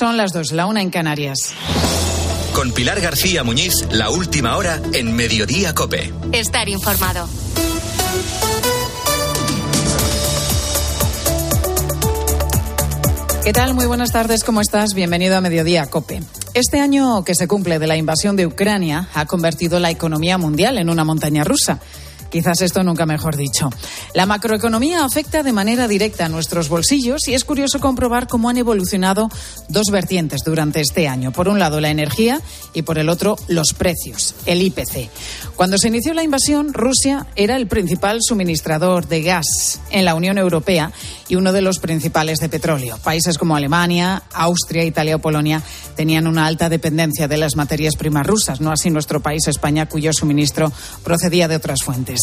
Son las dos, la una en Canarias. Con Pilar García Muñiz, la última hora en Mediodía Cope. Estar informado. ¿Qué tal? Muy buenas tardes, ¿cómo estás? Bienvenido a Mediodía Cope. Este año que se cumple de la invasión de Ucrania ha convertido la economía mundial en una montaña rusa. Quizás esto nunca mejor dicho. La macroeconomía afecta de manera directa a nuestros bolsillos y es curioso comprobar cómo han evolucionado dos vertientes durante este año. Por un lado, la energía y por el otro, los precios, el IPC. Cuando se inició la invasión, Rusia era el principal suministrador de gas en la Unión Europea y uno de los principales de petróleo. Países como Alemania, Austria, Italia o Polonia tenían una alta dependencia de las materias primas rusas, no así nuestro país, España, cuyo suministro procedía de otras fuentes.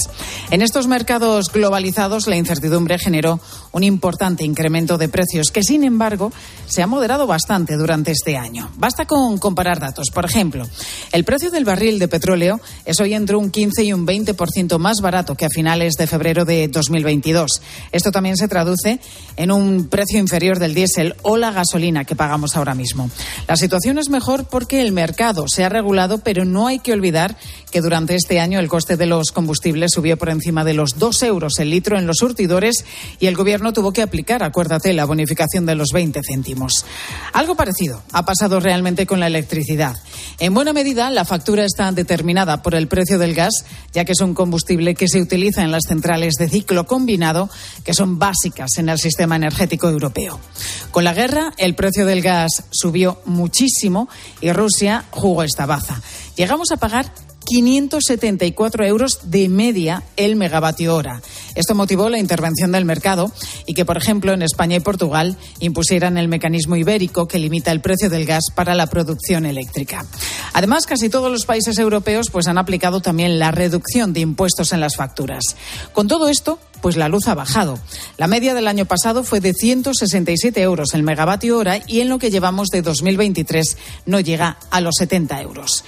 En estos mercados globalizados, la incertidumbre generó un importante incremento de precios que, sin embargo, se ha moderado bastante durante este año. Basta con comparar datos. Por ejemplo, el precio del barril de petróleo es hoy entre un 15 y un 20% más barato que a finales de febrero de 2022. Esto también se traduce en un precio inferior del diésel o la gasolina que pagamos ahora mismo. La situación es mejor porque el mercado se ha regulado, pero no hay que olvidar que durante este año el coste de los combustibles subió por encima de los dos euros el litro en los surtidores y el Gobierno tuvo que aplicar, acuérdate, la bonificación de los 20 céntimos. Algo parecido ha pasado realmente con la electricidad. En buena medida, la factura está determinada por el precio del gas, ya que es un combustible que se utiliza en las centrales de ciclo combinado, que son básicas en el sistema energético europeo. Con la guerra, el precio del gas subió muchísimo y Rusia jugó esta baza. Llegamos a pagar 574 euros de media el megavatio hora. Esto motivó la intervención del mercado y que, por ejemplo, en España y Portugal impusieran el mecanismo ibérico que limita el precio del gas para la producción eléctrica. Además, casi todos los países europeos pues, han aplicado también la reducción de impuestos en las facturas. Con todo esto, pues la luz ha bajado. La media del año pasado fue de 167 euros el megavatio hora y en lo que llevamos de 2023 no llega a los 70 euros.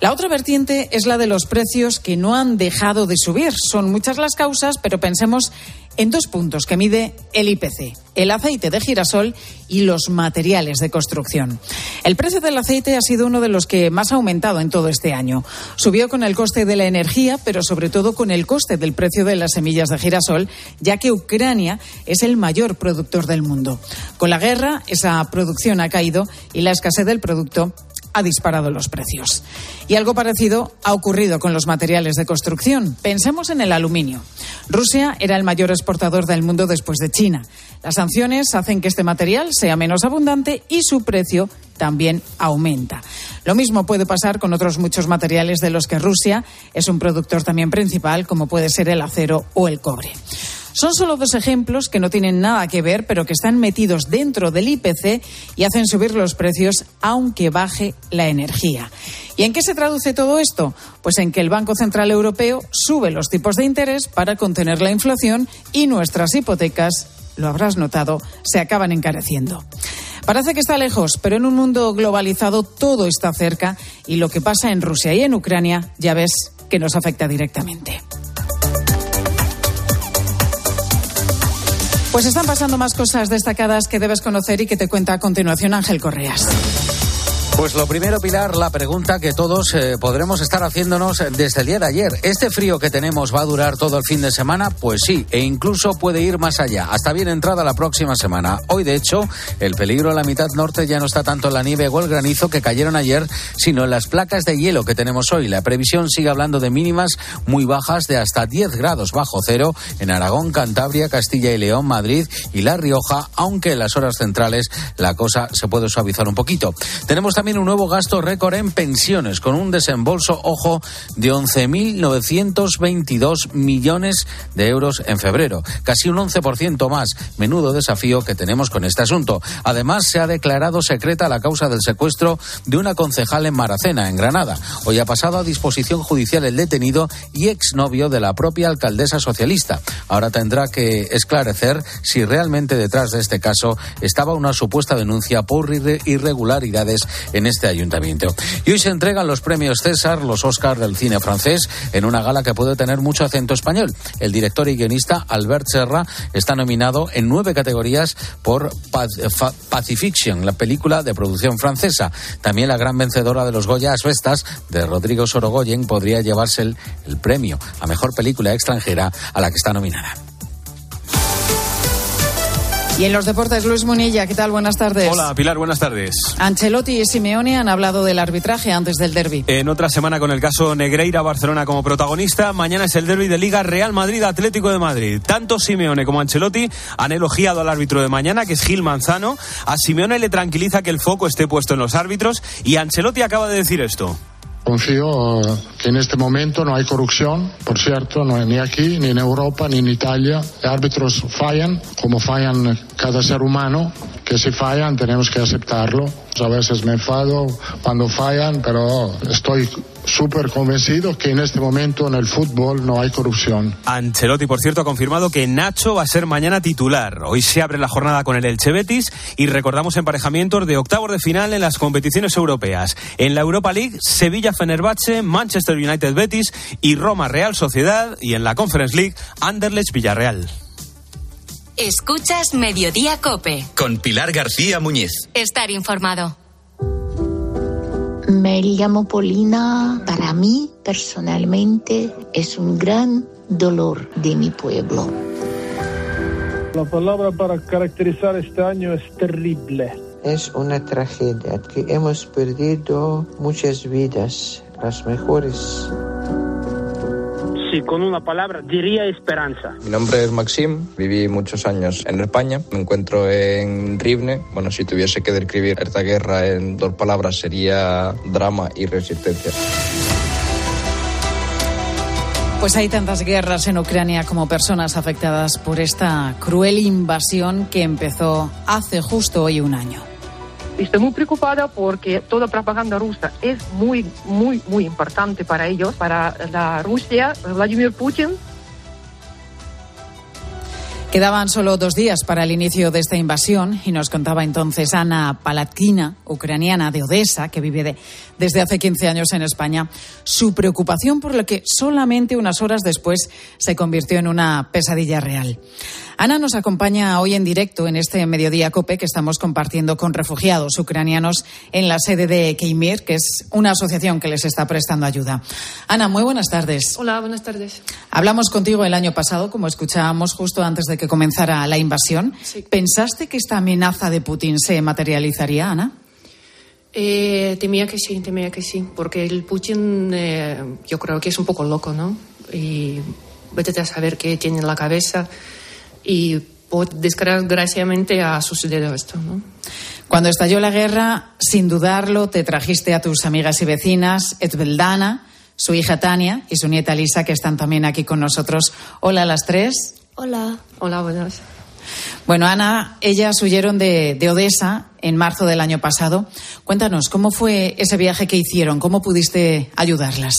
La otra vertiente es la de los precios que no han dejado de subir. Son muchas las causas, pero pensemos en dos puntos que mide el IPC, el aceite de girasol y los materiales de construcción. El precio del aceite ha sido uno de los que más ha aumentado en todo este año. Subió con el coste de la energía, pero sobre todo con el coste del precio de las semillas de girasol, ya que Ucrania es el mayor productor del mundo. Con la guerra, esa producción ha caído y la escasez del producto ha disparado los precios. Y algo parecido ha ocurrido con los materiales de construcción. Pensemos en el aluminio. Rusia era el mayor exportador del mundo después de China. Las sanciones hacen que este material sea menos abundante y su precio también aumenta. Lo mismo puede pasar con otros muchos materiales de los que Rusia es un productor también principal, como puede ser el acero o el cobre. Son solo dos ejemplos que no tienen nada que ver, pero que están metidos dentro del IPC y hacen subir los precios aunque baje la energía. ¿Y en qué se traduce todo esto? Pues en que el Banco Central Europeo sube los tipos de interés para contener la inflación y nuestras hipotecas, lo habrás notado, se acaban encareciendo. Parece que está lejos, pero en un mundo globalizado todo está cerca y lo que pasa en Rusia y en Ucrania ya ves que nos afecta directamente. Pues están pasando más cosas destacadas que debes conocer y que te cuenta a continuación Ángel Correas. Pues lo primero, Pilar, la pregunta que todos eh, podremos estar haciéndonos desde el día de ayer. ¿Este frío que tenemos va a durar todo el fin de semana? Pues sí, e incluso puede ir más allá, hasta bien entrada la próxima semana. Hoy, de hecho, el peligro en la mitad norte ya no está tanto en la nieve o el granizo que cayeron ayer, sino en las placas de hielo que tenemos hoy. La previsión sigue hablando de mínimas muy bajas de hasta 10 grados bajo cero en Aragón, Cantabria, Castilla y León, Madrid y La Rioja, aunque en las horas centrales la cosa se puede suavizar un poquito. Tenemos también un nuevo gasto récord en pensiones, con un desembolso, ojo, de 11.922 millones de euros en febrero, casi un 11% más. Menudo desafío que tenemos con este asunto. Además, se ha declarado secreta la causa del secuestro de una concejal en Maracena, en Granada. Hoy ha pasado a disposición judicial el detenido y exnovio de la propia alcaldesa socialista. Ahora tendrá que esclarecer si realmente detrás de este caso estaba una supuesta denuncia por irregularidades en este ayuntamiento. Y hoy se entregan los premios César, los Oscars del cine francés, en una gala que puede tener mucho acento español. El director y guionista Albert Serra está nominado en nueve categorías por Pacifiction, la película de producción francesa. También la gran vencedora de los Goya Asbestas, de Rodrigo Sorogoyen, podría llevarse el, el premio a mejor película extranjera a la que está nominada. Y en los deportes, Luis Munilla, ¿qué tal? Buenas tardes. Hola, Pilar, buenas tardes. Ancelotti y Simeone han hablado del arbitraje antes del derby. En otra semana con el caso Negreira-Barcelona como protagonista, mañana es el derby de Liga Real Madrid-Atlético de Madrid. Tanto Simeone como Ancelotti han elogiado al árbitro de mañana, que es Gil Manzano. A Simeone le tranquiliza que el foco esté puesto en los árbitros y Ancelotti acaba de decir esto. Confío eh, que en este momento no hay corrupción, por cierto, no, ni aquí, ni en Europa, ni en Italia. Árbitros fallan, como fallan cada ser humano, que si fallan tenemos que aceptarlo. A veces me enfado cuando fallan, pero estoy súper convencido que en este momento en el fútbol no hay corrupción. Ancelotti, por cierto, ha confirmado que Nacho va a ser mañana titular. Hoy se abre la jornada con el Elche Betis y recordamos emparejamientos de octavos de final en las competiciones europeas. En la Europa League, Sevilla Fenerbahce, Manchester United Betis y Roma Real Sociedad y en la Conference League, Anderlecht Villarreal. Escuchas Mediodía Cope. Con Pilar García Muñiz. Estar informado. Me llamo Polina. Para mí, personalmente, es un gran dolor de mi pueblo. La palabra para caracterizar este año es terrible. Es una tragedia que hemos perdido muchas vidas, las mejores con una palabra diría esperanza. Mi nombre es Maxim, viví muchos años en España, me encuentro en Rivne. Bueno, si tuviese que describir esta guerra en dos palabras sería drama y resistencia. Pues hay tantas guerras en Ucrania como personas afectadas por esta cruel invasión que empezó hace justo hoy un año. Estoy muy preocupada porque toda propaganda rusa es muy, muy, muy importante para ellos, para la Rusia. Vladimir Putin Quedaban solo dos días para el inicio de esta invasión y nos contaba entonces Ana Palatkina, ucraniana de Odessa, que vive desde hace 15 años en España, su preocupación por lo que solamente unas horas después se convirtió en una pesadilla real. Ana nos acompaña hoy en directo en este Mediodía COPE que estamos compartiendo con refugiados ucranianos en la sede de Keimir, que es una asociación que les está prestando ayuda. Ana, muy buenas tardes. Hola, buenas tardes. Hablamos contigo el año pasado, como escuchábamos justo antes de que comenzara la invasión. ¿Pensaste que esta amenaza de Putin se materializaría, Ana? Eh, temía que sí, temía que sí, porque el Putin eh, yo creo que es un poco loco, ¿no? Y vete a saber qué tiene en la cabeza y desgraciadamente ha sucedido esto. ¿no? Cuando estalló la guerra, sin dudarlo, te trajiste a tus amigas y vecinas, Etbeldana, su hija Tania y su nieta Lisa, que están también aquí con nosotros. Hola a las tres. Hola. Hola, buenas. Bueno, Ana, ellas huyeron de, de, Odessa en marzo del año pasado. Cuéntanos, ¿cómo fue ese viaje que hicieron? ¿Cómo pudiste ayudarlas?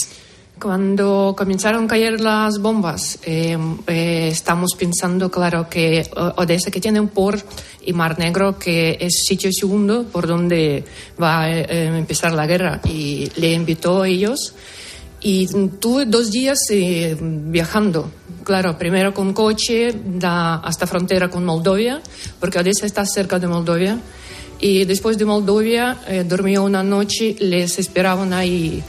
Cuando comenzaron a caer las bombas, eh, eh, estamos pensando, claro, que Odessa que tiene un port y Mar Negro que es sitio segundo por donde va a eh, empezar la guerra y le invitó a ellos y tuve dos días viajando, claro, primero con coche da, hasta frontera con Moldovia, porque Odessa está cerca de Moldovia y después de Moldovia dormí una noche, les esperaban ahí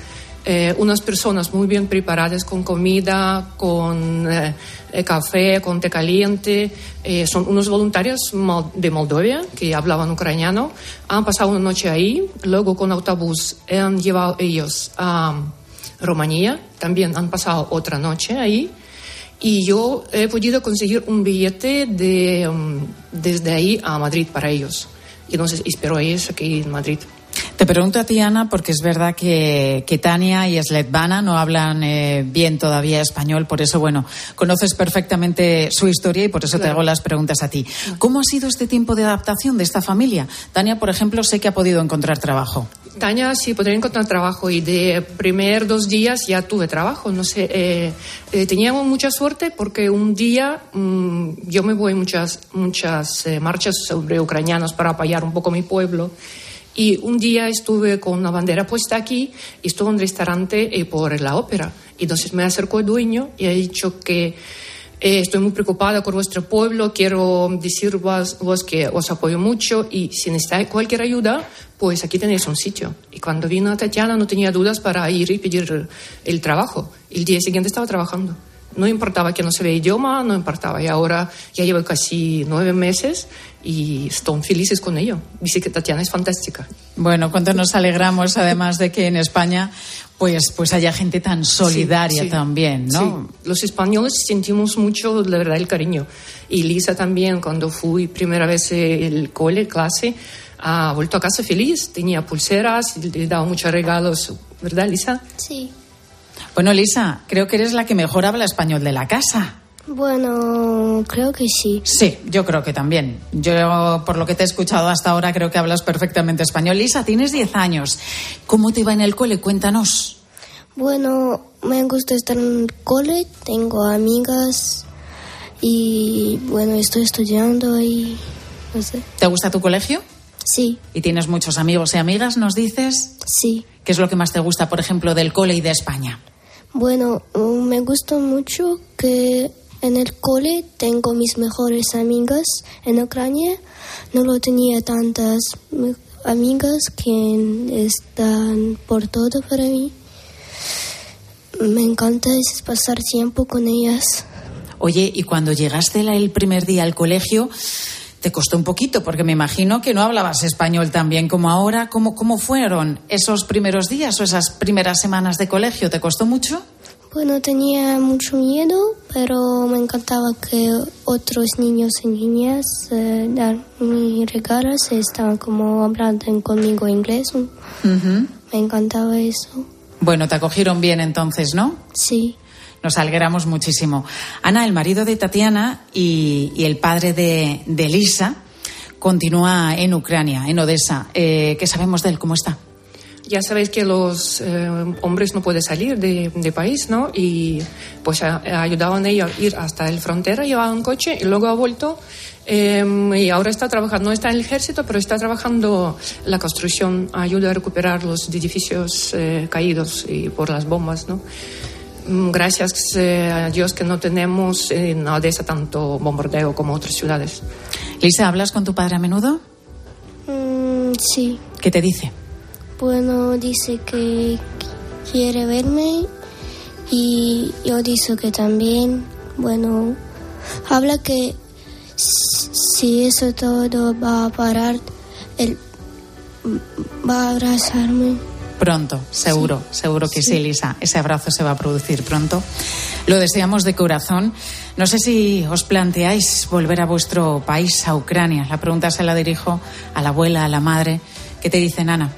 eh, unas personas muy bien preparadas con comida, con eh, eh, café, con té caliente. son unos voluntarios de Moldovia que hablaban ucraniano. Han pasado una noche ahí, luego con autobús han llevado ellos a Rumanía, también han pasado otra noche ahí. Y yo he podido conseguir un billete de, um, desde ahí a Madrid para ellos. Y entonces espero ellos aquí en Madrid. Te pregunto a ti, Ana, porque es verdad que, que Tania y Sletvana no hablan eh, bien todavía español, por eso, bueno, conoces perfectamente su historia y por eso te hago las preguntas a ti. ¿Cómo ha sido este tiempo de adaptación de esta familia? Tania, por ejemplo, sé que ha podido encontrar trabajo. Tania sí podría encontrar trabajo y de primer dos días ya tuve trabajo. No sé, eh, eh, teníamos mucha suerte porque un día mm, yo me voy muchas muchas marchas sobre ucranianos para apoyar un poco mi pueblo Y un día estuve con una bandera puesta aquí y estuve en un restaurante eh, por la ópera. Y entonces me acercó el dueño y ha dicho que eh, estoy muy preocupada por vuestro pueblo, quiero decir vos, vos que os apoyo mucho y si necesitáis cualquier ayuda, pues aquí tenéis un sitio. Y cuando vino Tatiana no tenía dudas para ir y pedir el trabajo. El día siguiente estaba trabajando. No importaba que no se vea idioma, no importaba. Y ahora ya llevo casi nueve meses y están felices con ello. Dice que Tatiana es fantástica. Bueno, cuánto nos alegramos además de que en España pues, pues haya gente tan solidaria Sí, sí. también, ¿no? Sí. Los españoles sentimos mucho, la verdad, el cariño. Y Lisa también, cuando fui primera vez el cole, clase, ha vuelto a casa feliz. Tenía pulseras, le daba muchos regalos. ¿Verdad, Lisa? Sí. Bueno, Lisa, creo que eres la que mejor habla español de la casa. Bueno, creo que sí. Sí, yo creo que también. Yo, por lo que te he escuchado hasta ahora, creo que hablas perfectamente español. Lisa, tienes 10 años. ¿Cómo te va en el cole? Cuéntanos. Bueno, me gusta estar en el cole, tengo amigas y bueno, estoy estudiando y no sé. ¿Te gusta tu colegio? Sí, ¿Y tienes muchos amigos y amigas, nos dices? sí. ¿Qué es lo que más te gusta, por ejemplo, del cole y de España? Bueno, mm, me gusta mucho que en el cole tengo mis mejores amigas. En Ucrania no lo tenía tantas amigas que están por todo para mí. Me encanta pasar tiempo con ellas. Oye, y cuando llegaste el primer día al colegio, te costó un poquito, porque me imagino que no hablabas español tan bien como ahora. ¿Cómo, cómo fueron esos primeros días o esas primeras semanas de colegio? ¿Te costó mucho? Bueno, tenía mucho miedo, pero me encantaba que otros niños y niñas eh, dar mis regalos estaban como hablando conmigo inglés. Me encantaba eso. Bueno, te acogieron bien entonces, ¿no? Sí. Nos alegramos muchísimo. Ana, el marido de Tatiana y, y el padre de, de continúa en Ucrania, en Odessa. Eh, ¿Qué sabemos de él? ¿Cómo está? Ya sabéis que los eh, hombres no pueden salir de, de país, ¿no? Y pues ha ayudado a ella a ir hasta la frontera, llevaba un coche y luego ha vuelto. eh, y ahora está trabajando, no está en el ejército, pero está trabajando la construcción, ayuda a recuperar los edificios eh, caídos y por las bombas, ¿no? Mm, Gracias eh, a Dios que no tenemos en Odessa tanto bombardeo como otras ciudades. Lisa, ¿hablas con tu padre a menudo? Mm, sí. ¿Qué te dice? Bueno, dice que quiere verme y yo dice que también, bueno, habla que si eso todo va a parar, él va a abrazarme. Pronto, seguro, seguro que sí. Lisa. Ese abrazo se va a producir pronto. Lo deseamos de corazón. No sé si os planteáis volver a vuestro país, a Ucrania. La pregunta se la dirijo a la abuela, a la madre. ¿Qué te dicen, Ana?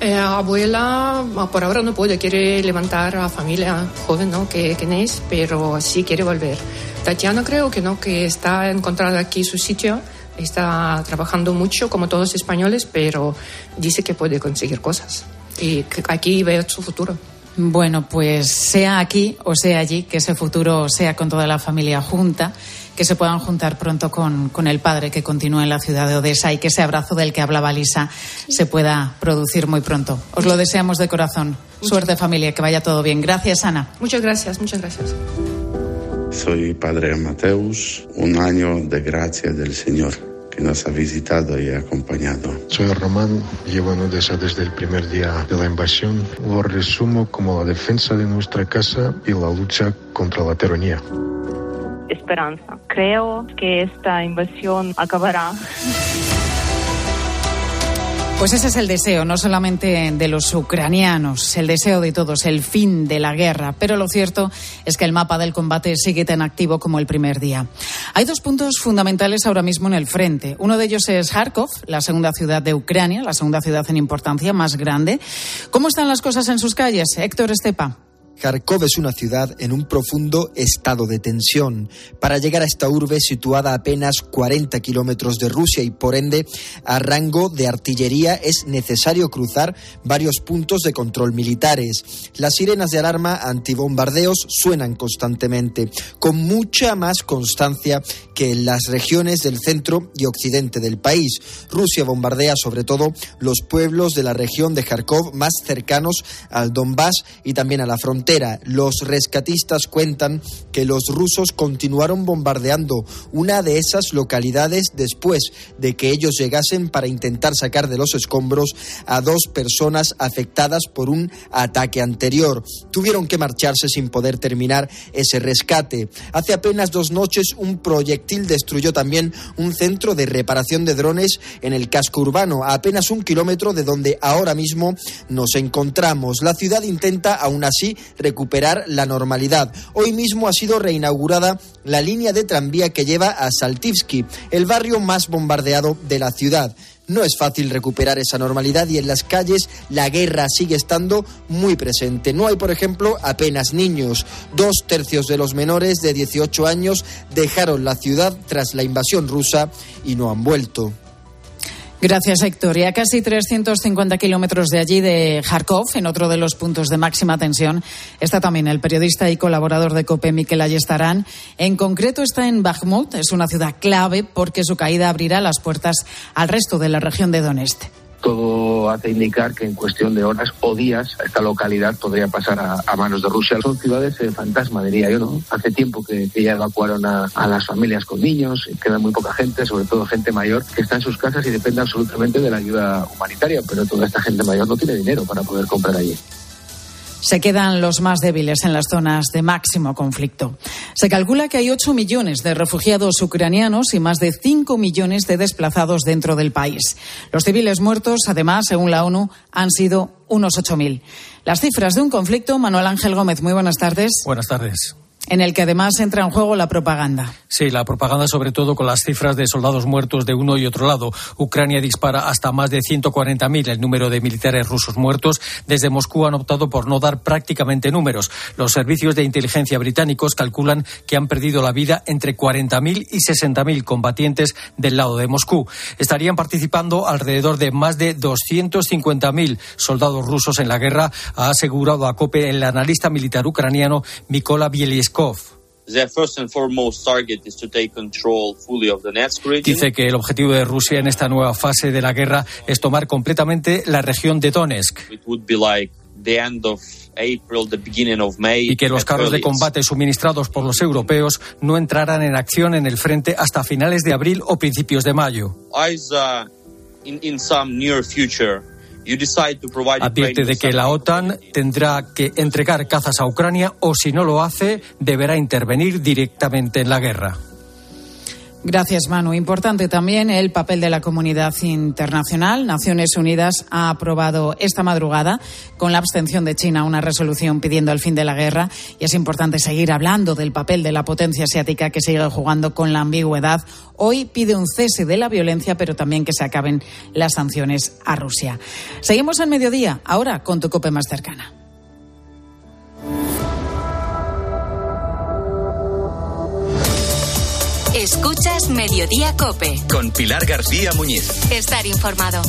Eh, abuela, ah, por ahora no puede, quiere levantar a familia joven, ¿no? Que, que es, pero sí quiere volver. Tatiana creo que no, que está encontrando aquí su sitio, está trabajando mucho como todos los españoles, pero dice que puede conseguir cosas y que aquí ve su futuro. Bueno, pues sea aquí o sea allí, que ese futuro sea con toda la familia junta, que se puedan juntar pronto con, con el padre que continúa en la ciudad de Odessa y que ese abrazo del que hablaba Lisa se pueda producir muy pronto. Os lo deseamos de corazón. Suerte familia, que vaya todo bien. Gracias, Ana. Muchas gracias, muchas gracias. Soy Padre Mateus, un año de gracia del Señor que nos ha visitado y acompañado. Soy Román, llevo en Odessa desde el primer día de la invasión. Lo resumo como la defensa de nuestra casa y la lucha contra la tiranía. Esperanza. Creo que esta invasión acabará. Pues ese es el deseo, no solamente de los ucranianos, el deseo de todos, el fin de la guerra. Pero lo cierto es que el mapa del combate sigue tan activo como el primer día. Hay dos puntos fundamentales ahora mismo en el frente. Uno de ellos es Kharkov, la segunda ciudad de Ucrania, la segunda ciudad en importancia más grande. ¿Cómo están las cosas en sus calles? Héctor Estepa. Kharkov es una ciudad en un profundo estado de tensión. Para llegar a esta urbe situada a apenas 40 kilómetros de Rusia y por ende a rango de artillería es necesario cruzar varios puntos de control militares. Las sirenas de alarma antibombardeos suenan constantemente, con mucha más constancia que en las regiones del centro y occidente del país. Rusia bombardea sobre todo los pueblos de la región de Kharkov más cercanos al Donbass y también a la frontera. Los rescatistas cuentan que los rusos continuaron bombardeando una de esas localidades después de que ellos llegasen para intentar sacar de los escombros a dos personas afectadas por un ataque anterior. Tuvieron que marcharse sin poder terminar ese rescate. Hace apenas dos noches un proyectil destruyó también un centro de reparación de drones en el casco urbano, a apenas un kilómetro de donde ahora mismo nos encontramos. La ciudad intenta aún así recuperar la normalidad. Hoy mismo ha sido reinaugurada la línea de tranvía que lleva a Saltivsky, el barrio más bombardeado de la ciudad. No es fácil recuperar esa normalidad y en las calles la guerra sigue estando muy presente. No hay, por ejemplo, apenas niños. Dos tercios de los menores de 18 años dejaron la ciudad tras la invasión rusa y no han vuelto. Gracias, Héctor. Y a casi 350 kilómetros de allí, de Kharkov, en otro de los puntos de máxima tensión, está también el periodista y colaborador de COPE, Miquel Ayestarán. En concreto está en Bakhmut, es una ciudad clave porque su caída abrirá las puertas al resto de la región de Donetsk todo hace indicar que en cuestión de horas o días esta localidad podría pasar a, manos de Rusia. Son ciudades eh, fantasma, diría yo, ¿no? Hace tiempo que, ya evacuaron a, a, las familias con niños, queda muy poca gente, sobre todo gente mayor, que está en sus casas y depende absolutamente de la ayuda humanitaria, pero toda esta gente mayor no tiene dinero para poder comprar allí se quedan los más débiles en las zonas de máximo conflicto. Se calcula que hay 8 millones de refugiados ucranianos y más de 5 millones de desplazados dentro del país. Los civiles muertos, además, según la ONU, han sido unos 8.000. Las cifras de un conflicto, Manuel Ángel Gómez, muy buenas tardes. Buenas tardes en el que además entra en juego la propaganda. Sí, la propaganda sobre todo con las cifras de soldados muertos de uno y otro lado. Ucrania dispara hasta más de 140.000 el número de militares rusos muertos. Desde Moscú han optado por no dar prácticamente números. Los servicios de inteligencia británicos calculan que han perdido la vida entre 40.000 y 60.000 combatientes del lado de Moscú. Estarían participando alrededor de más de 250.000 soldados rusos en la guerra, ha asegurado a COPE el analista militar ucraniano Mikola Dice que el objetivo de Rusia en esta nueva fase de la guerra es tomar completamente la región de Donetsk. y que los carros de combate suministrados por los europeos no entrarán en acción en el frente hasta finales de abril o principios de mayo. Advierte de que la OTAN tendrá que entregar cazas a Ucrania o si no lo hace, deberá intervenir directamente en la guerra. Gracias, Manu. Importante también el papel de la comunidad internacional. Naciones Unidas ha aprobado esta madrugada, con la abstención de China, una resolución pidiendo el fin de la guerra. Y es importante seguir hablando del papel de la potencia asiática que sigue jugando con la ambigüedad. Hoy pide un cese de la violencia, pero también que se acaben las sanciones a Rusia. Seguimos en mediodía, ahora con tu cope más cercana. Escuchas Mediodía Cope. Con Pilar García Muñiz. Estar informado.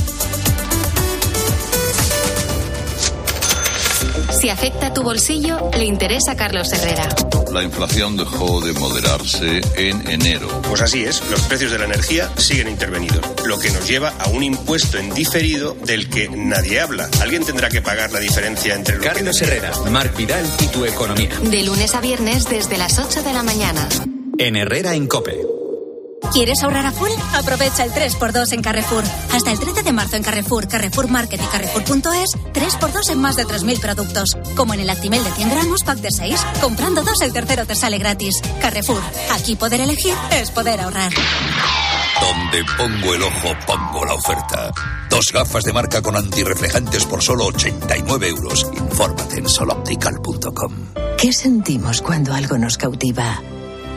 Si afecta tu bolsillo, le interesa a Carlos Herrera. La inflación dejó de moderarse en enero. Pues así es, los precios de la energía siguen intervenidos, lo que nos lleva a un impuesto en diferido del que nadie habla. Alguien tendrá que pagar la diferencia entre lo Carlos Herrera, Marc Vidal y tu economía. De lunes a viernes desde las 8 de la mañana en Herrera en Cope. ¿Quieres ahorrar a full? Aprovecha el 3x2 en Carrefour. Hasta el 13 de marzo en Carrefour, Carrefour Market y Carrefour.es, 3x2 en más de 3.000 productos. Como en el Actimel de 100 gramos, pack de 6. Comprando dos, el tercero te sale gratis. Carrefour, aquí poder elegir es poder ahorrar. Donde pongo el ojo, pongo la oferta. Dos gafas de marca con antirreflejantes por solo 89 euros. Infórmate en soloptical.com. ¿Qué sentimos cuando algo nos cautiva?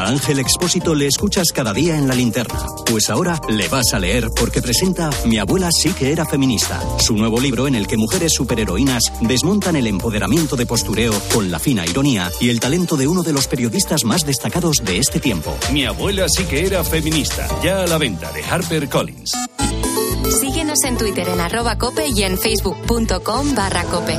A Ángel Expósito le escuchas cada día en la linterna. Pues ahora le vas a leer porque presenta Mi abuela sí que era feminista, su nuevo libro en el que mujeres superheroínas desmontan el empoderamiento de postureo con la fina ironía y el talento de uno de los periodistas más destacados de este tiempo. Mi abuela sí que era feminista, ya a la venta de Harper Collins. Síguenos en Twitter en arroba cope y en facebook.com barra cope.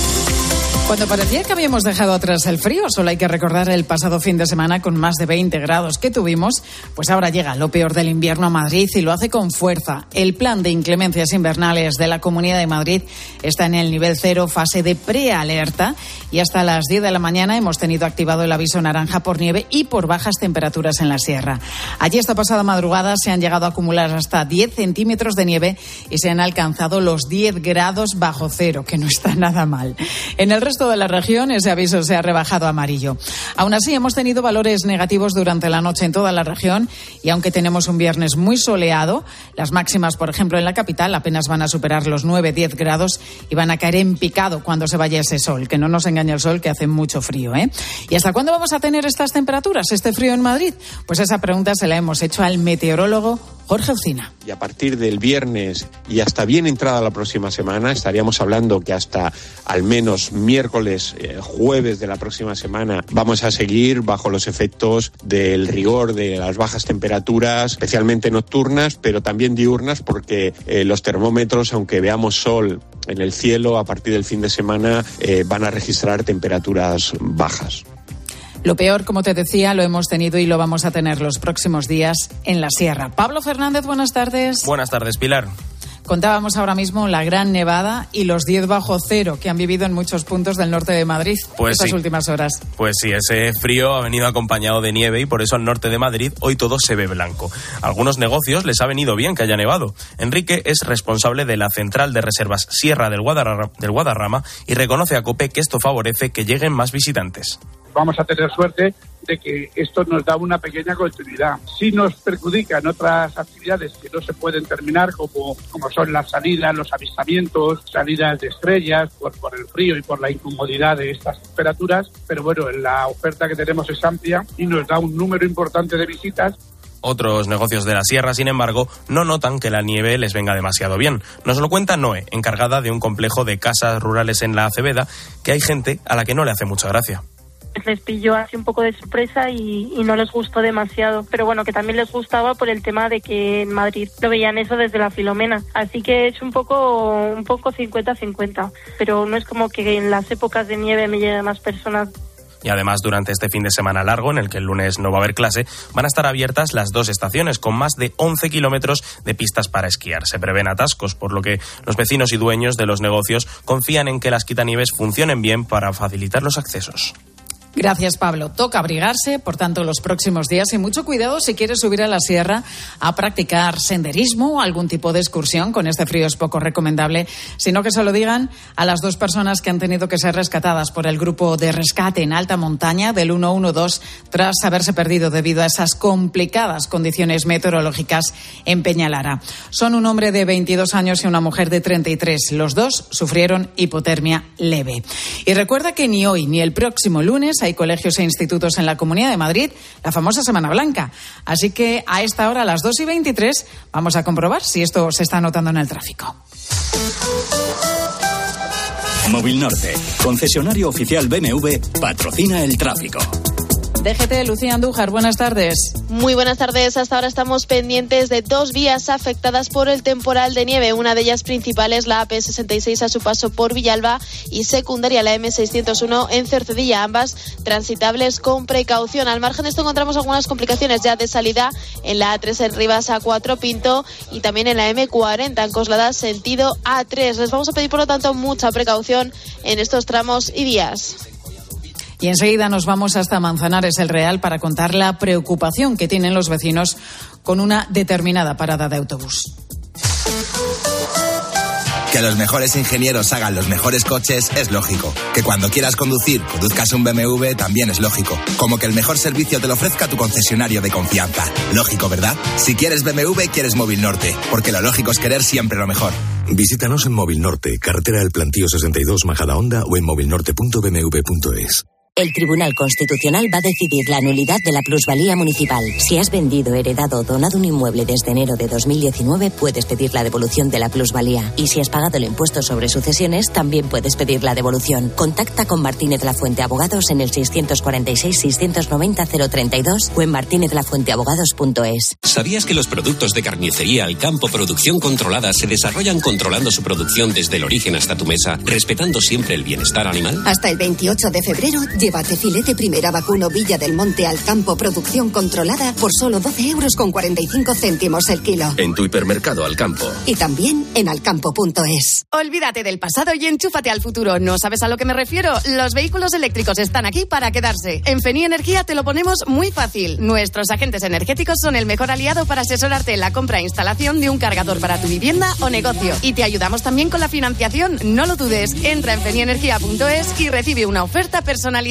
Cuando parecía que habíamos dejado atrás el frío, solo hay que recordar el pasado fin de semana con más de 20 grados que tuvimos, pues ahora llega lo peor del invierno a Madrid y lo hace con fuerza. El plan de inclemencias invernales de la Comunidad de Madrid está en el nivel cero, fase de prealerta, y hasta las 10 de la mañana hemos tenido activado el aviso naranja por nieve y por bajas temperaturas en la sierra. Allí esta pasada madrugada se han llegado a acumular hasta 10 centímetros de nieve y se han alcanzado los 10 grados bajo cero, que no está nada mal. En el resto de la región ese aviso se ha rebajado a amarillo. Aún así, hemos tenido valores negativos durante la noche en toda la región y aunque tenemos un viernes muy soleado, las máximas, por ejemplo, en la capital apenas van a superar los 9-10 grados y van a caer en picado cuando se vaya ese sol. Que no nos engañe el sol, que hace mucho frío. ¿eh? ¿Y hasta cuándo vamos a tener estas temperaturas, este frío en Madrid? Pues esa pregunta se la hemos hecho al meteorólogo Jorge Ucina. Y a partir del viernes y hasta bien entrada la próxima semana, estaríamos hablando que hasta al menos miércoles, eh, jueves de la próxima semana, vamos a seguir bajo los efectos del rigor de las bajas temperaturas, especialmente nocturnas, pero también diurnas, porque eh, los termómetros, aunque veamos sol en el cielo, a partir del fin de semana eh, van a registrar temperaturas bajas. Lo peor, como te decía, lo hemos tenido y lo vamos a tener los próximos días en la sierra. Pablo Fernández, buenas tardes. Buenas tardes, Pilar. Contábamos ahora mismo la gran nevada y los 10 bajo cero que han vivido en muchos puntos del norte de Madrid pues estas sí. últimas horas. Pues sí, ese frío ha venido acompañado de nieve y por eso al norte de Madrid hoy todo se ve blanco. A algunos negocios les ha venido bien que haya nevado. Enrique es responsable de la central de reservas Sierra del Guadarrama, del Guadarrama y reconoce a COPE que esto favorece que lleguen más visitantes vamos a tener suerte de que esto nos da una pequeña continuidad. Si nos perjudica en otras actividades que no se pueden terminar, como, como son las salidas, los avistamientos, salidas de estrellas, por, por el frío y por la incomodidad de estas temperaturas, pero bueno, la oferta que tenemos es amplia y nos da un número importante de visitas otros negocios de la sierra, sin embargo, no notan que la nieve les venga demasiado bien. Nos lo cuenta Noé, encargada de un complejo de casas rurales en la Aceveda, que hay gente a la que no le hace mucha gracia les pilló así un poco de sorpresa y, y, no les gustó demasiado. Pero bueno, que también les gustaba por el tema de que en Madrid lo veían eso desde la Filomena. Así que es un poco un poco 50-50. Pero no es como que en las épocas de nieve me lleguen más personas. Y además, durante este fin de semana largo, en el que el lunes no va a haber clase, van a estar abiertas las dos estaciones, con más de 11 kilómetros de pistas para esquiar. Se prevén atascos, por lo que los vecinos y dueños de los negocios confían en que las quitanieves funcionen bien para facilitar los accesos. Gracias, Pablo. Toca abrigarse, por tanto, los próximos días y mucho cuidado si quieres subir a la sierra a practicar senderismo o algún tipo de excursión. Con este frío es poco recomendable, sino que se lo digan a las dos personas que han tenido que ser rescatadas por el grupo de rescate en alta montaña del 112 tras haberse perdido debido a esas complicadas condiciones meteorológicas en Peñalara. Son un hombre de 22 años y una mujer de 33. Los dos sufrieron hipotermia leve. Y recuerda que ni hoy ni el próximo lunes hay colegios e institutos en la Comunidad de Madrid, la famosa Semana Blanca. Así que a esta hora, a las 2 y 23, vamos a comprobar si esto se está notando en el tráfico. Móvil Norte, concesionario oficial BMW, patrocina el tráfico. DGT, Lucía Andújar, buenas tardes. Muy buenas tardes. Hasta ahora estamos pendientes de dos vías afectadas por el temporal de nieve. Una de ellas principal es la AP66 a su paso por Villalba y secundaria la M601 en Cercedilla, ambas transitables con precaución. Al margen de esto encontramos algunas complicaciones ya de salida en la A3 en Rivas A4 Pinto y también en la M40 en Coslada sentido A3. Les vamos a pedir por lo tanto mucha precaución en estos tramos y días. Y enseguida nos vamos hasta Manzanares el Real para contar la preocupación que tienen los vecinos con una determinada parada de autobús. Que los mejores ingenieros hagan los mejores coches es lógico. Que cuando quieras conducir, conduzcas un BMW también es lógico. Como que el mejor servicio te lo ofrezca tu concesionario de confianza. Lógico, ¿verdad? Si quieres BMW, quieres Móvil Norte. Porque lo lógico es querer siempre lo mejor. Visítanos en Móvil Norte, carretera del Plantío 62 Majada Honda o en movilnorte.bmw.es. El Tribunal Constitucional va a decidir la nulidad de la plusvalía municipal. Si has vendido, heredado o donado un inmueble desde enero de 2019, puedes pedir la devolución de la plusvalía. Y si has pagado el impuesto sobre sucesiones, también puedes pedir la devolución. Contacta con Martínez La Fuente Abogados en el 646-690-032 o en martinezlafuenteabogados.es. ¿Sabías que los productos de carnicería al campo producción controlada se desarrollan controlando su producción desde el origen hasta tu mesa, respetando siempre el bienestar animal? Hasta el 28 de febrero, llévate filete primera vacuno Villa del Monte al campo producción controlada por solo 12 euros con 45 céntimos el kilo. En tu hipermercado al campo. Y también en alcampo.es. Olvídate del pasado y enchúfate al futuro. ¿No sabes a lo que me refiero? Los vehículos eléctricos están aquí para quedarse. En Feni Energía te lo ponemos muy fácil. Nuestros agentes energéticos son el mejor aliado para asesorarte en la compra e instalación de un cargador para tu vivienda o negocio. Y te ayudamos también con la financiación. No lo dudes. Entra en fenienergia.es y recibe una oferta personalizada.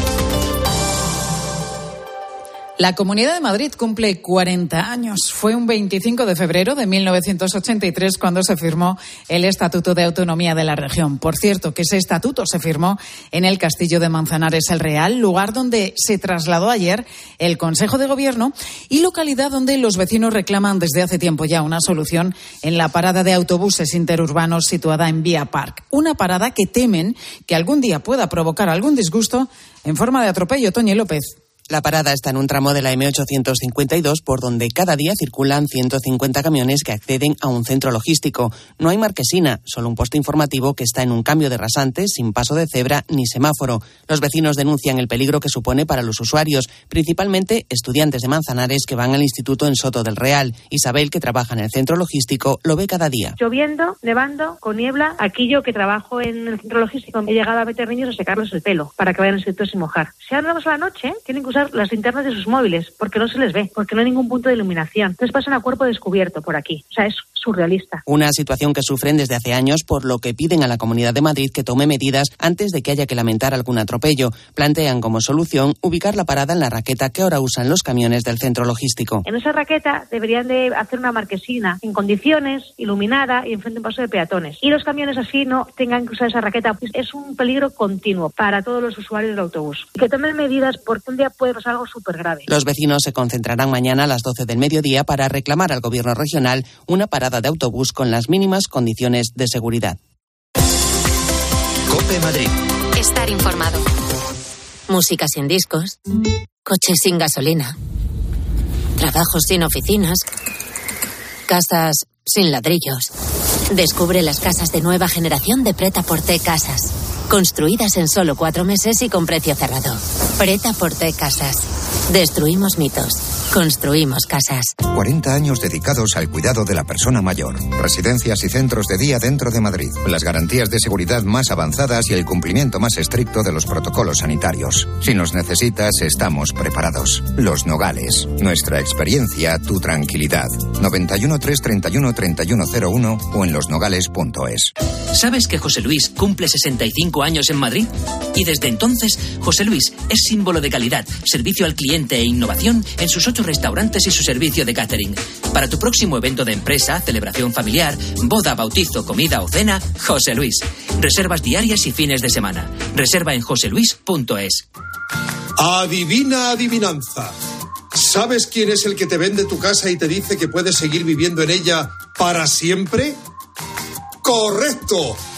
La Comunidad de Madrid cumple 40 años. Fue un 25 de febrero de 1983 cuando se firmó el Estatuto de Autonomía de la región. Por cierto, que ese estatuto se firmó en el Castillo de Manzanares el Real, lugar donde se trasladó ayer el Consejo de Gobierno y localidad donde los vecinos reclaman desde hace tiempo ya una solución en la parada de autobuses interurbanos situada en Vía Park. Una parada que temen que algún día pueda provocar algún disgusto en forma de atropello. Toñi López. La parada está en un tramo de la M852 por donde cada día circulan 150 camiones que acceden a un centro logístico. No hay marquesina, solo un puesto informativo que está en un cambio de rasante sin paso de cebra ni semáforo. Los vecinos denuncian el peligro que supone para los usuarios, principalmente estudiantes de Manzanares que van al instituto en Soto del Real. Isabel, que trabaja en el centro logístico, lo ve cada día. Lloviendo, nevando, con niebla. Aquí yo que trabajo en el centro logístico he llegado a meter niños a secarles el pelo para que vayan al instituto sin mojar. Si hablamos a la noche, tienen que usar las linternas de sus móviles, porque no se les ve, porque no hay ningún punto de iluminación. Entonces pasan a cuerpo descubierto por aquí. O sea, es surrealista. Una situación que sufren desde hace años, por lo que piden a la Comunidad de Madrid que tome medidas antes de que haya que lamentar algún atropello. Plantean como solución ubicar la parada en la raqueta que ahora usan los camiones del centro logístico. En esa raqueta deberían de hacer una marquesina en condiciones, iluminada y enfrente un paso de peatones. Y los camiones así no tengan que usar esa raqueta. Es un peligro continuo para todos los usuarios del autobús. Que tomen medidas porque un día puede pasar algo súper grave. Los vecinos se concentrarán mañana a las 12 del mediodía para reclamar al gobierno regional una parada de autobús con las mínimas condiciones de seguridad. Cope Madrid. Estar informado. Música sin discos, coches sin gasolina, trabajos sin oficinas, casas sin ladrillos. Descubre las casas de nueva generación de Preta Porte Casas. Construidas en solo cuatro meses y con precio cerrado. Preta Porte Casas. Destruimos mitos. Construimos casas. 40 años dedicados al cuidado de la persona mayor. Residencias y centros de día dentro de Madrid. Las garantías de seguridad más avanzadas y el cumplimiento más estricto de los protocolos sanitarios. Si nos necesitas, estamos preparados. Los Nogales. Nuestra experiencia, tu tranquilidad. 91 331 3101 o en losnogales.es. ¿Sabes que José Luis cumple 65 años en Madrid? Y desde entonces, José Luis es símbolo de calidad, servicio al cliente e innovación en sus ocho restaurantes y su servicio de catering. Para tu próximo evento de empresa, celebración familiar, boda, bautizo, comida o cena, José Luis. Reservas diarias y fines de semana. Reserva en joseluis.es. Adivina adivinanza. ¿Sabes quién es el que te vende tu casa y te dice que puedes seguir viviendo en ella para siempre? Correcto.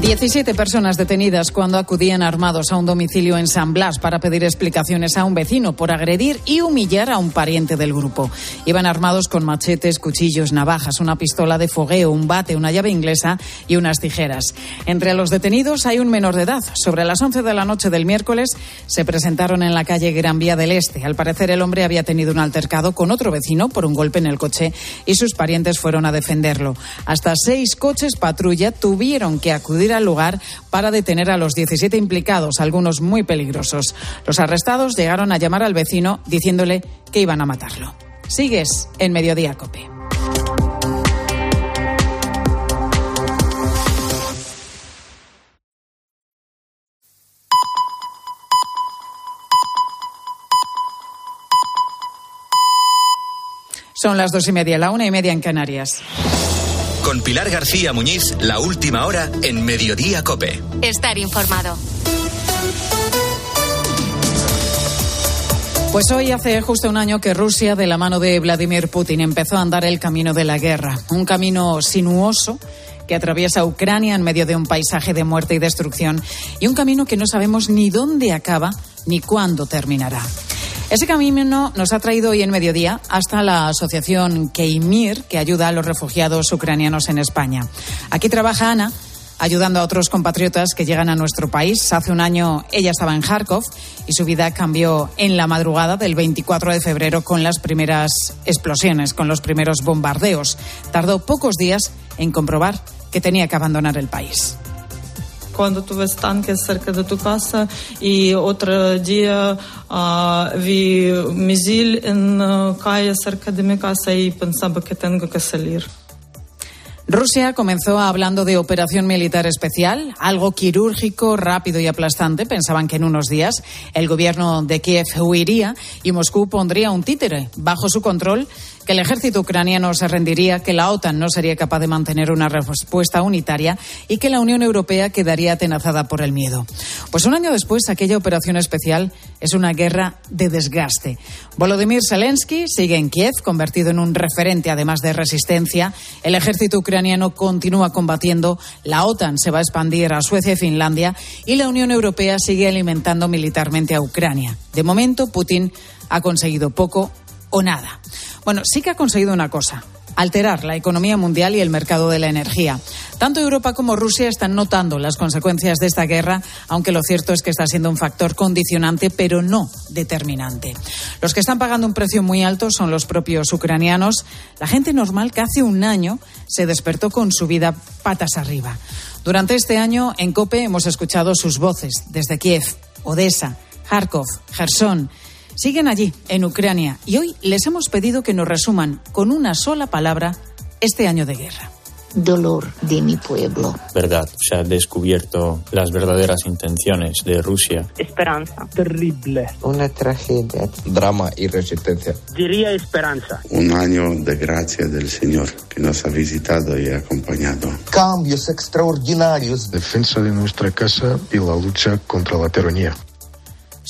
17 personas detenidas cuando acudían armados a un domicilio en San Blas para pedir explicaciones a un vecino por agredir y humillar a un pariente del grupo. Iban armados con machetes, cuchillos, navajas, una pistola de fogueo, un bate, una llave inglesa y unas tijeras. Entre los detenidos hay un menor de edad. Sobre las 11 de la noche del miércoles se presentaron en la calle Gran Vía del Este. Al parecer el hombre había tenido un altercado con otro vecino por un golpe en el coche y sus parientes fueron a defenderlo. Hasta seis coches patrulla tuvieron que acudir al lugar para detener a los 17 implicados, algunos muy peligrosos. Los arrestados llegaron a llamar al vecino diciéndole que iban a matarlo. Sigues en Mediodía Cope. Son las dos y media, la una y media en Canarias. Con Pilar García Muñiz, la última hora en Mediodía Cope. Estar informado. Pues hoy hace justo un año que Rusia, de la mano de Vladimir Putin, empezó a andar el camino de la guerra. Un camino sinuoso que atraviesa Ucrania en medio de un paisaje de muerte y destrucción y un camino que no sabemos ni dónde acaba ni cuándo terminará. Ese camino nos ha traído hoy en mediodía hasta la asociación Keimir, que ayuda a los refugiados ucranianos en España. Aquí trabaja Ana ayudando a otros compatriotas que llegan a nuestro país. Hace un año ella estaba en Kharkov y su vida cambió en la madrugada del 24 de febrero con las primeras explosiones, con los primeros bombardeos. Tardó pocos días en comprobar que tenía que abandonar el país cuando tú ves tanques cerca de tu casa y otro día uh, vi misil en uh, calle cerca de mi casa y pensaba que tengo que salir. Rusia comenzó hablando de operación militar especial, algo quirúrgico, rápido y aplastante. Pensaban que en unos días el gobierno de Kiev huiría y Moscú pondría un títere bajo su control que el ejército ucraniano se rendiría, que la OTAN no sería capaz de mantener una respuesta unitaria y que la Unión Europea quedaría atenazada por el miedo. Pues un año después, aquella operación especial es una guerra de desgaste. Volodymyr Zelensky sigue en Kiev, convertido en un referente además de resistencia. El ejército ucraniano continúa combatiendo, la OTAN se va a expandir a Suecia y Finlandia y la Unión Europea sigue alimentando militarmente a Ucrania. De momento, Putin ha conseguido poco o nada. Bueno, sí que ha conseguido una cosa, alterar la economía mundial y el mercado de la energía. Tanto Europa como Rusia están notando las consecuencias de esta guerra, aunque lo cierto es que está siendo un factor condicionante, pero no determinante. Los que están pagando un precio muy alto son los propios ucranianos, la gente normal que hace un año se despertó con su vida patas arriba. Durante este año, en COPE hemos escuchado sus voces desde Kiev, Odessa, Kharkov, Gerson siguen allí, en Ucrania, y hoy les hemos pedido que nos resuman con una sola palabra este año de guerra. Dolor de mi pueblo. Verdad, se ha descubierto las verdaderas intenciones de Rusia. Esperanza. Terrible. Una tragedia. Drama y resistencia. Diría esperanza. Un año de gracia del Señor que nos ha visitado y acompañado. Cambios extraordinarios. Defensa de nuestra casa y la lucha contra la tiranía.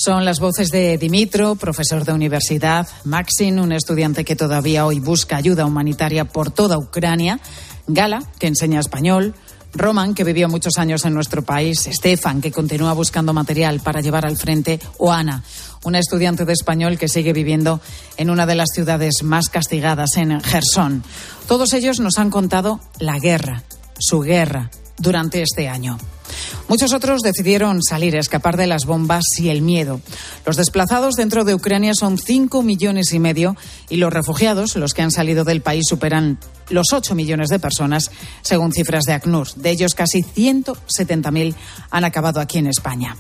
Son las voces de Dimitro, profesor de universidad, Maxim, un estudiante que todavía hoy busca ayuda humanitaria por toda Ucrania, Gala, que enseña español, Roman, que vivió muchos años en nuestro país, Stefan, que continúa buscando material para llevar al frente, o Ana, una estudiante de español que sigue viviendo en una de las ciudades más castigadas, en Gerson. Todos ellos nos han contado la guerra, su guerra, durante este año. Muchos otros decidieron salir, escapar de las bombas y el miedo. Los desplazados dentro de Ucrania son cinco millones y medio y los refugiados, los que han salido del país, superan los ocho millones de personas, según cifras de ACNUR. De ellos, casi 170.000 han acabado aquí en España.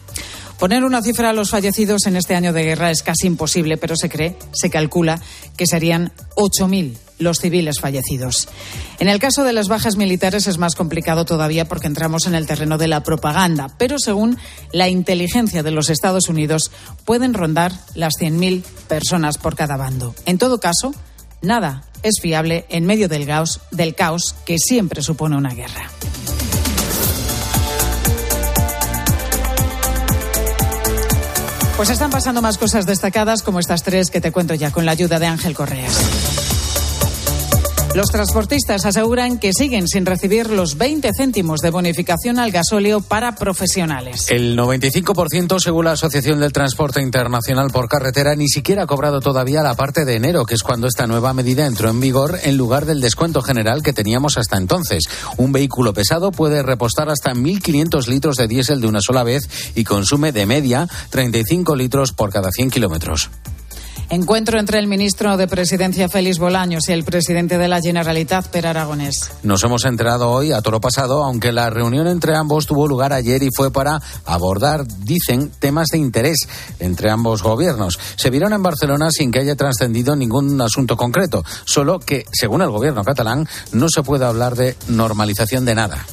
Poner una cifra a los fallecidos en este año de guerra es casi imposible, pero se cree, se calcula que serían 8.000 los civiles fallecidos. En el caso de las bajas militares es más complicado todavía porque entramos en el terreno de la propaganda, pero según la inteligencia de los Estados Unidos pueden rondar las 100.000 personas por cada bando. En todo caso, nada es fiable en medio del caos, del caos que siempre supone una guerra. Pues están pasando más cosas destacadas como estas tres que te cuento ya con la ayuda de Ángel Correas. Los transportistas aseguran que siguen sin recibir los 20 céntimos de bonificación al gasóleo para profesionales. El 95%, según la Asociación del Transporte Internacional por Carretera, ni siquiera ha cobrado todavía la parte de enero, que es cuando esta nueva medida entró en vigor en lugar del descuento general que teníamos hasta entonces. Un vehículo pesado puede repostar hasta 1.500 litros de diésel de una sola vez y consume de media 35 litros por cada 100 kilómetros. Encuentro entre el ministro de Presidencia Félix Bolaños y el presidente de la Generalitat Per Aragonés. Nos hemos enterado hoy a toro pasado, aunque la reunión entre ambos tuvo lugar ayer y fue para abordar, dicen, temas de interés entre ambos gobiernos. Se vieron en Barcelona sin que haya trascendido ningún asunto concreto, solo que, según el gobierno catalán, no se puede hablar de normalización de nada.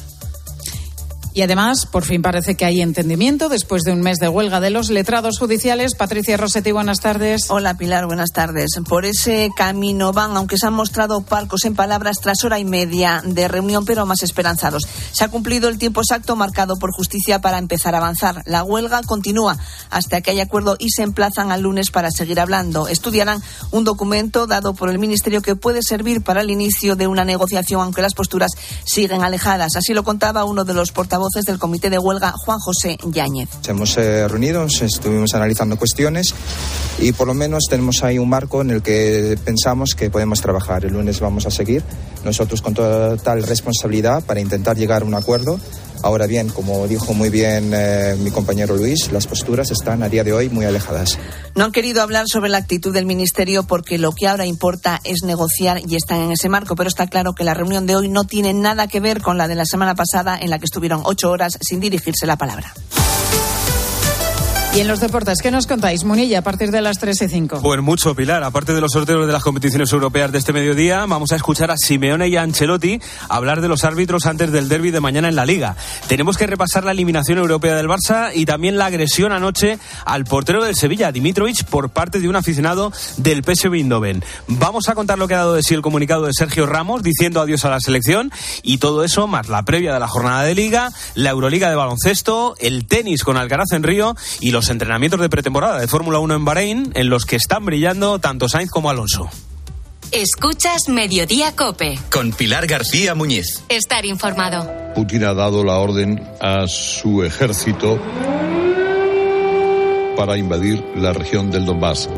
Y además, por fin parece que hay entendimiento después de un mes de huelga de los letrados judiciales. Patricia Rossetti, buenas tardes. Hola Pilar, buenas tardes. Por ese camino van, aunque se han mostrado palcos en palabras tras hora y media de reunión, pero más esperanzados. Se ha cumplido el tiempo exacto marcado por justicia para empezar a avanzar. La huelga continúa hasta que haya acuerdo y se emplazan al lunes para seguir hablando. Estudiarán un documento dado por el Ministerio que puede servir para el inicio de una negociación, aunque las posturas siguen alejadas. Así lo contaba uno de los portavoces del Comité de Huelga, Juan José Yáñez. Hemos eh, reunido, estuvimos analizando cuestiones y por lo menos tenemos ahí un marco en el que pensamos que podemos trabajar. El lunes vamos a seguir nosotros con total responsabilidad para intentar llegar a un acuerdo Ahora bien, como dijo muy bien eh, mi compañero Luis, las posturas están a día de hoy muy alejadas. No han querido hablar sobre la actitud del Ministerio porque lo que ahora importa es negociar y están en ese marco, pero está claro que la reunión de hoy no tiene nada que ver con la de la semana pasada en la que estuvieron ocho horas sin dirigirse la palabra. Y en los deportes, ¿qué nos contáis, Munilla, a partir de las 3 y 5? Pues mucho, Pilar. Aparte de los sorteos de las competiciones europeas de este mediodía, vamos a escuchar a Simeone y a Ancelotti hablar de los árbitros antes del derby de mañana en la Liga. Tenemos que repasar la eliminación europea del Barça y también la agresión anoche al portero del Sevilla, Dimitrovic, por parte de un aficionado del PSV Eindhoven. Vamos a contar lo que ha dado de sí el comunicado de Sergio Ramos diciendo adiós a la selección y todo eso más la previa de la jornada de Liga, la Euroliga de baloncesto, el tenis con Alcaraz en Río y los entrenamientos de pretemporada de Fórmula 1 en Bahrein, en los que están brillando tanto Sainz como Alonso. Escuchas Mediodía Cope. Con Pilar García Muñiz. Estar informado. Putin ha dado la orden a su ejército para invadir la región del Donbass.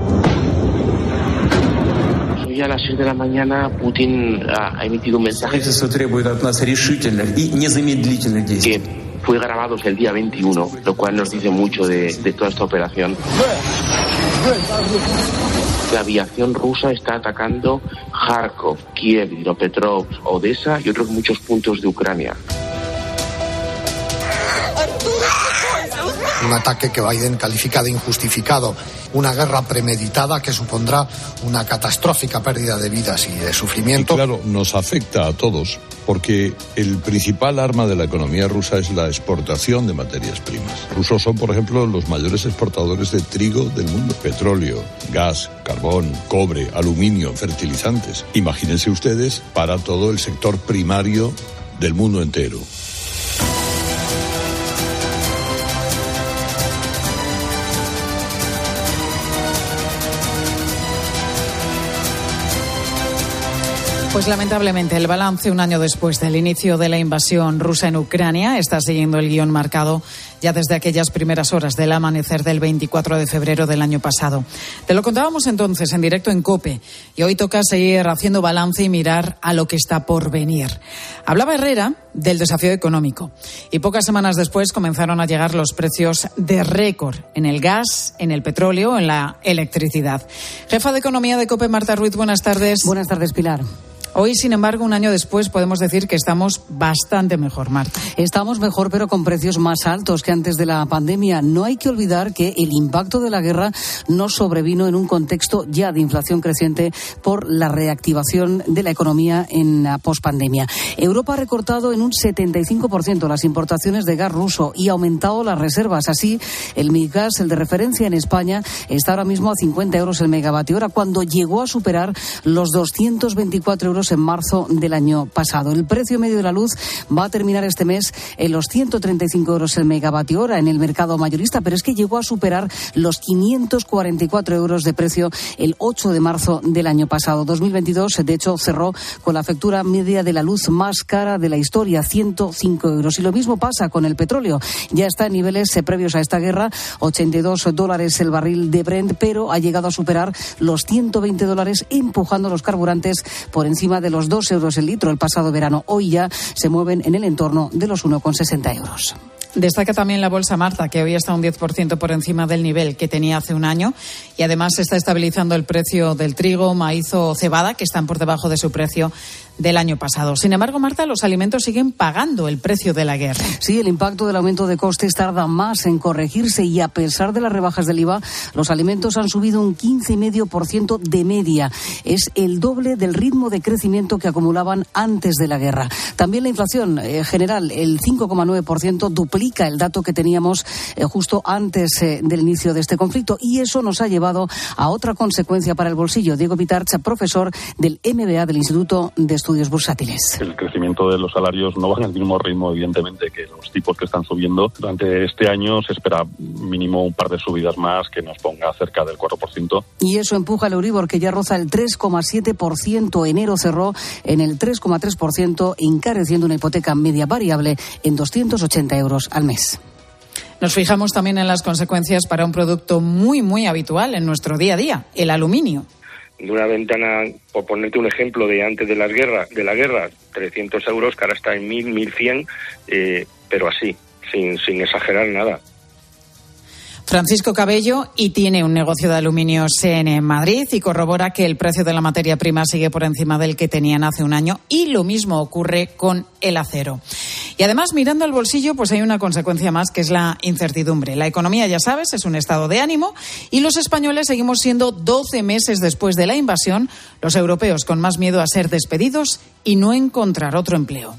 Hoy a las 6 de la mañana Putin ha emitido un mensaje que fue grabado el día 21, lo cual nos dice mucho de, de toda esta operación. La aviación rusa está atacando Kharkov, Kiev, Dnipropetrovsk, Odessa y otros muchos puntos de Ucrania. Un ataque que Biden califica de injustificado, una guerra premeditada que supondrá una catastrófica pérdida de vidas y de sufrimiento. Claro, nos afecta a todos porque el principal arma de la economía rusa es la exportación de materias primas. Rusos son, por ejemplo, los mayores exportadores de trigo del mundo, petróleo, gas, carbón, cobre, aluminio, fertilizantes. Imagínense ustedes para todo el sector primario del mundo entero. Pues lamentablemente el balance un año después del inicio de la invasión rusa en Ucrania está siguiendo el guion marcado ya desde aquellas primeras horas del amanecer del 24 de febrero del año pasado. Te lo contábamos entonces en directo en COPE y hoy toca seguir haciendo balance y mirar a lo que está por venir. Hablaba Herrera del desafío económico y pocas semanas después comenzaron a llegar los precios de récord en el gas, en el petróleo, en la electricidad. Jefa de Economía de COPE, Marta Ruiz, buenas tardes. Buenas tardes, Pilar. Hoy, sin embargo, un año después, podemos decir que estamos bastante mejor, Marta. Estamos mejor, pero con precios más altos que antes de la pandemia. No hay que olvidar que el impacto de la guerra no sobrevino en un contexto ya de inflación creciente por la reactivación de la economía en la pospandemia. Europa ha recortado en un 75% las importaciones de gas ruso y ha aumentado las reservas. Así, el MIGAS, el de referencia en España, está ahora mismo a 50 euros el megavatio hora, cuando llegó a superar los 224 euros euros en marzo del año pasado. El precio medio de la luz va a terminar este mes en los 135 euros el megavatio hora en el mercado mayorista, pero es que llegó a superar los 544 euros de precio el 8 de marzo del año pasado. 2022, de hecho, cerró con la factura media de la luz más cara de la historia, 105 euros. Y lo mismo pasa con el petróleo. Ya está en niveles eh, previos a esta guerra, 82 dólares el barril de Brent, pero ha llegado a superar los 120 dólares, empujando los carburantes por encima de los 2 euros el litro el pasado verano. Hoy ya se mueven en el entorno de los 1,60 euros. Destaca también la bolsa Marta, que hoy está un 10% por encima del nivel que tenía hace un año y además se está estabilizando el precio del trigo, maíz o cebada, que están por debajo de su precio del año pasado. Sin embargo, Marta, los alimentos siguen pagando el precio de la guerra. Sí, el impacto del aumento de costes tarda más en corregirse y a pesar de las rebajas del IVA, los alimentos han subido un 15,5% de media. Es el doble del ritmo de crecimiento que acumulaban antes de la guerra. También la inflación eh, general, el 5,9%, duplica el dato que teníamos eh, justo antes eh, del inicio de este conflicto y eso nos ha llevado a otra consecuencia para el bolsillo. Diego Pitarcha, profesor del MBA del Instituto de Estudios bursátiles. El crecimiento de los salarios no va al mismo ritmo, evidentemente, que los tipos que están subiendo. Durante este año se espera mínimo un par de subidas más que nos ponga cerca del 4%. Y eso empuja el Euribor, que ya roza el 3,7%. Enero cerró en el 3,3%, encareciendo una hipoteca media variable en 280 euros al mes. Nos fijamos también en las consecuencias para un producto muy, muy habitual en nuestro día a día, el aluminio de una ventana, por ponerte un ejemplo de antes de las guerras, de la guerra, 300 euros, que ahora está en 1000, 1100, eh, pero así, sin, sin exagerar nada. Francisco Cabello y tiene un negocio de aluminios en Madrid y corrobora que el precio de la materia prima sigue por encima del que tenían hace un año y lo mismo ocurre con el acero. Y además, mirando al bolsillo, pues hay una consecuencia más que es la incertidumbre. La economía, ya sabes, es un estado de ánimo y los españoles seguimos siendo 12 meses después de la invasión los europeos con más miedo a ser despedidos y no encontrar otro empleo.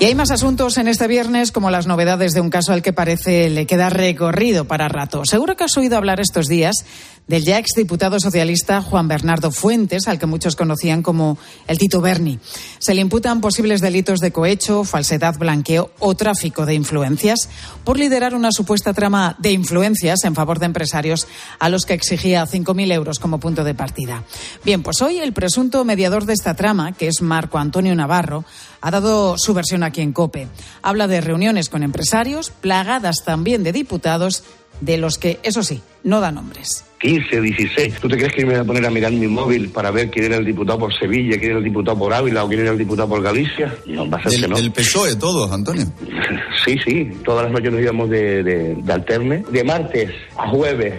Y hay más asuntos en este viernes, como las novedades de un caso al que parece le queda recorrido para rato. Seguro que has oído hablar estos días del ya exdiputado socialista Juan Bernardo Fuentes, al que muchos conocían como el Tito Berni. Se le imputan posibles delitos de cohecho, falsedad, blanqueo o tráfico de influencias por liderar una supuesta trama de influencias en favor de empresarios a los que exigía 5.000 euros como punto de partida. Bien, pues hoy el presunto mediador de esta trama, que es Marco Antonio Navarro, ha dado su versión aquí en COPE. Habla de reuniones con empresarios, plagadas también de diputados, de los que, eso sí, no da nombres. 15, 16. ¿Tú te crees que me voy a poner a mirar mi móvil para ver quién era el diputado por Sevilla, quién era el diputado por Ávila o quién era el diputado por Galicia? No, va a ser el, que no. El PSOE, todos, Antonio. sí, sí. Todas las noches nos íbamos de, de, de alterne. De martes a jueves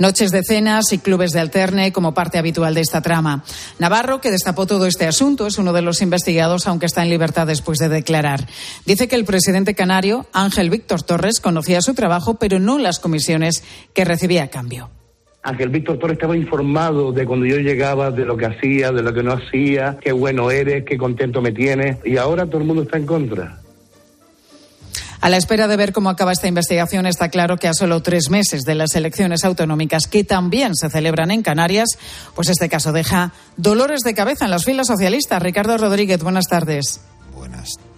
Noches de cenas y clubes de alterne como parte habitual de esta trama. Navarro, que destapó todo este asunto, es uno de los investigados, aunque está en libertad después de declarar. Dice que el presidente canario, Ángel Víctor Torres, conocía su trabajo, pero no las comisiones que recibía a cambio. Ángel Víctor Torres estaba informado de cuando yo llegaba, de lo que hacía, de lo que no hacía, qué bueno eres, qué contento me tienes, y ahora todo el mundo está en contra. A la espera de ver cómo acaba esta investigación, está claro que a solo tres meses de las elecciones autonómicas que también se celebran en Canarias, pues este caso deja dolores de cabeza en las filas socialistas. Ricardo Rodríguez, buenas tardes. Buenas tardes.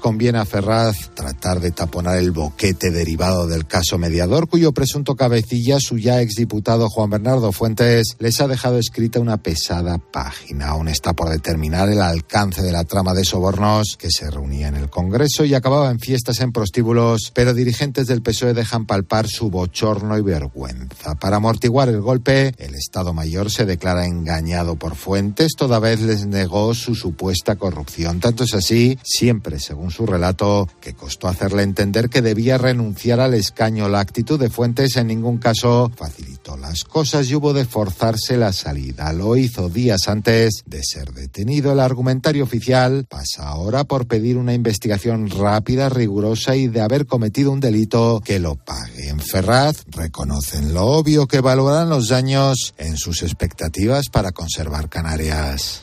Conviene a Ferraz tratar de taponar el boquete derivado del caso mediador, cuyo presunto cabecilla, su ya exdiputado Juan Bernardo Fuentes, les ha dejado escrita una pesada página. Aún está por determinar el alcance de la trama de sobornos que se reunía en el Congreso y acababa en fiestas en prostíbulos, pero dirigentes del PSOE dejan palpar su bochorno y vergüenza. Para amortiguar el golpe, el Estado Mayor se declara engañado por Fuentes, toda vez les negó su supuesta corrupción. Tanto es así, siempre siempre, según su relato, que costó hacerle entender que debía renunciar al escaño. La actitud de Fuentes en ningún caso facilitó las cosas y hubo de forzarse la salida. Lo hizo días antes de ser detenido. El argumentario oficial pasa ahora por pedir una investigación rápida, rigurosa y de haber cometido un delito que lo pague. En Ferraz reconocen lo obvio que valorarán los daños en sus expectativas para conservar Canarias.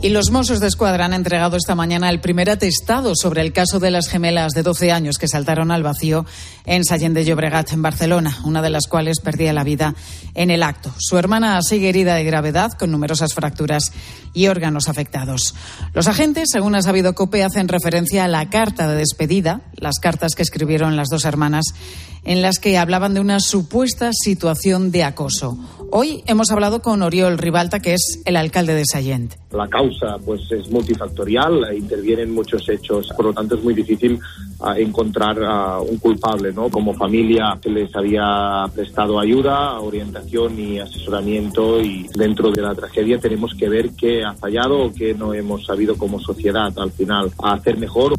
Y los Mossos de Escuadra han entregado esta mañana el primer atestado sobre el caso de las gemelas de 12 años que saltaron al vacío en Sallén de Llobregat, en Barcelona, una de las cuales perdía la vida en el acto. Su hermana sigue herida de gravedad, con numerosas fracturas y órganos afectados. Los agentes, según ha sabido COPE, hacen referencia a la carta de despedida, las cartas que escribieron las dos hermanas, en las que hablaban de una supuesta situación de acoso. Hoy hemos hablado con Oriol Ribalta, que es el alcalde de Sallent. La causa pues es multifactorial, intervienen muchos hechos, por lo tanto es muy difícil uh, encontrar uh, un culpable, ¿no? Como familia que les había prestado ayuda, orientación y asesoramiento y dentro de la tragedia tenemos que ver qué ha fallado o qué no hemos sabido como sociedad al final hacer mejor.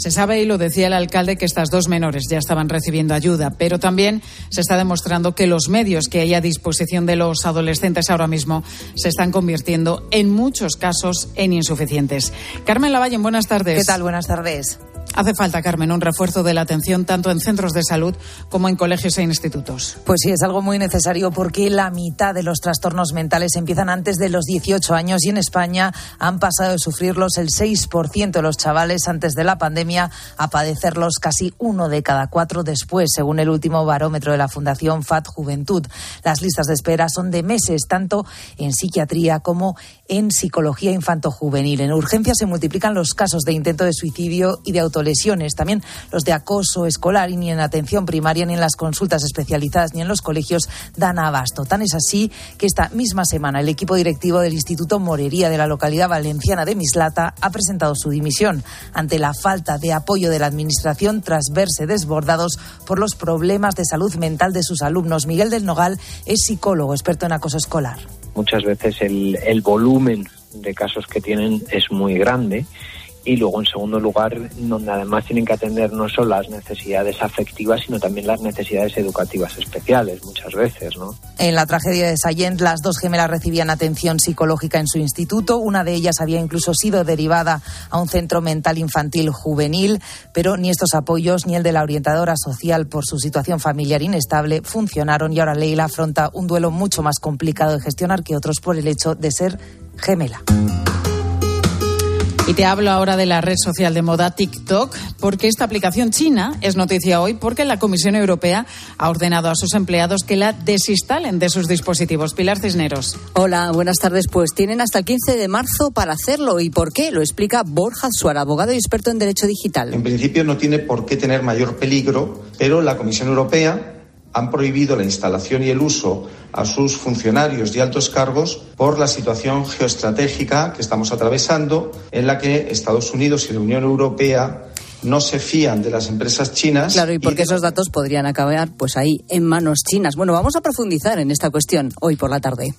Se sabe, y lo decía el alcalde, que estas dos menores ya estaban recibiendo ayuda, pero también se está demostrando que los medios que hay a disposición de los adolescentes ahora mismo se están convirtiendo, en muchos casos, en insuficientes. Carmen Lavallen, buenas tardes. ¿Qué tal? Buenas tardes. Hace falta, Carmen, un refuerzo de la atención tanto en centros de salud como en colegios e institutos. Pues sí, es algo muy necesario porque la mitad de los trastornos mentales empiezan antes de los 18 años y en España han pasado de sufrirlos el 6% de los chavales antes de la pandemia a padecerlos casi uno de cada cuatro después, según el último barómetro de la Fundación FAT Juventud. Las listas de espera son de meses, tanto en psiquiatría como en psicología infanto-juvenil. En urgencia se multiplican los casos de intento de suicidio y de autolesiones, también los de acoso escolar y ni en atención primaria, ni en las consultas especializadas, ni en los colegios dan abasto. Tan es así que esta misma semana el equipo directivo del Instituto Morería de la localidad valenciana de Mislata ha presentado su dimisión ante la falta de apoyo de la Administración tras verse desbordados por los problemas de salud mental de sus alumnos. Miguel del Nogal es psicólogo, experto en acoso escolar. Muchas veces el, el volumen de casos que tienen es muy grande y luego en segundo lugar donde además tienen que atender no solo las necesidades afectivas sino también las necesidades educativas especiales muchas veces no en la tragedia de Sayent las dos gemelas recibían atención psicológica en su instituto. Una de ellas había incluso sido derivada a un centro mental infantil juvenil pero ni estos apoyos ni el de la orientadora social por su situación familiar inestable funcionaron. Y ahora Leila afronta un duelo mucho más complicado de gestionar que otros por el hecho de ser gemela. Y te hablo ahora de la red social de moda TikTok, porque esta aplicación china es noticia hoy porque la Comisión Europea ha ordenado a sus empleados que la desinstalen de sus dispositivos. Pilar Cisneros. Hola, buenas tardes. Pues tienen hasta el 15 de marzo para hacerlo. ¿Y por qué? Lo explica Borja Suara, abogado y experto en Derecho Digital. En principio no tiene por qué tener mayor peligro, pero la Comisión Europea han prohibido la instalación y el uso a sus funcionarios y altos cargos por la situación geoestratégica que estamos atravesando, en la que Estados Unidos y la Unión Europea no se fían de las empresas chinas. Claro, y porque esos datos podrían acabar pues ahí en manos chinas. Bueno, vamos a profundizar en esta cuestión hoy por la tarde.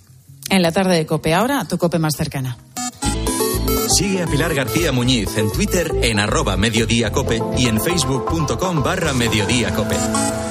En la tarde de Cope, ahora tu Cope más cercana. Sigue a Pilar García Muñiz en Twitter en arroba mediodíacope y en facebook.com barra mediodíacope. Hola,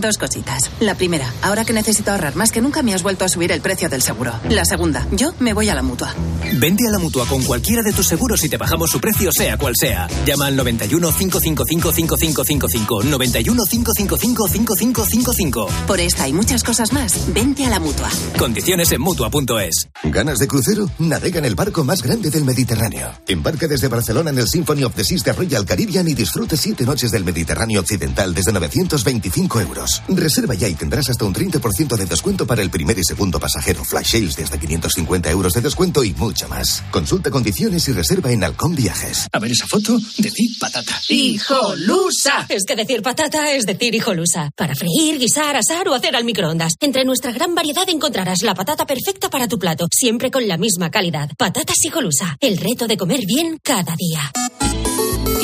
Dos cositas. La primera, ahora que necesito ahorrar más que nunca me has vuelto a subir el precio del seguro. La segunda, yo me voy a la mutua. Vente a la mutua con cualquiera de tus seguros y te bajamos su precio, sea cual sea. Llama al 91 555 5555. 91 555 5555. Por esta y muchas cosas más, vente a la mutua. Condiciones en mutua.es. ¿Ganas de crucero? Navega en el barco más grande del Mediterráneo. Embarca desde Barcelona en el Symphony of the Seas de Royal Caribbean y disfrute siete noches del Mediterráneo Occidental desde 925 euros. Reserva ya y tendrás hasta un 30% de descuento para el primer y segundo pasajero. Flash sales desde 550 euros de descuento y mucho más. Consulta condiciones y reserva en Halcón Viajes. A ver esa foto, decir patata. ¡Hijolusa! Es que decir patata es decir hijolusa. Para freír, guisar, asar o hacer al microondas. Entre nuestra gran variedad encontrarás la patata perfecta para tu plato, siempre con la misma calidad. Patatas hijolusa. El reto de comer bien cada día.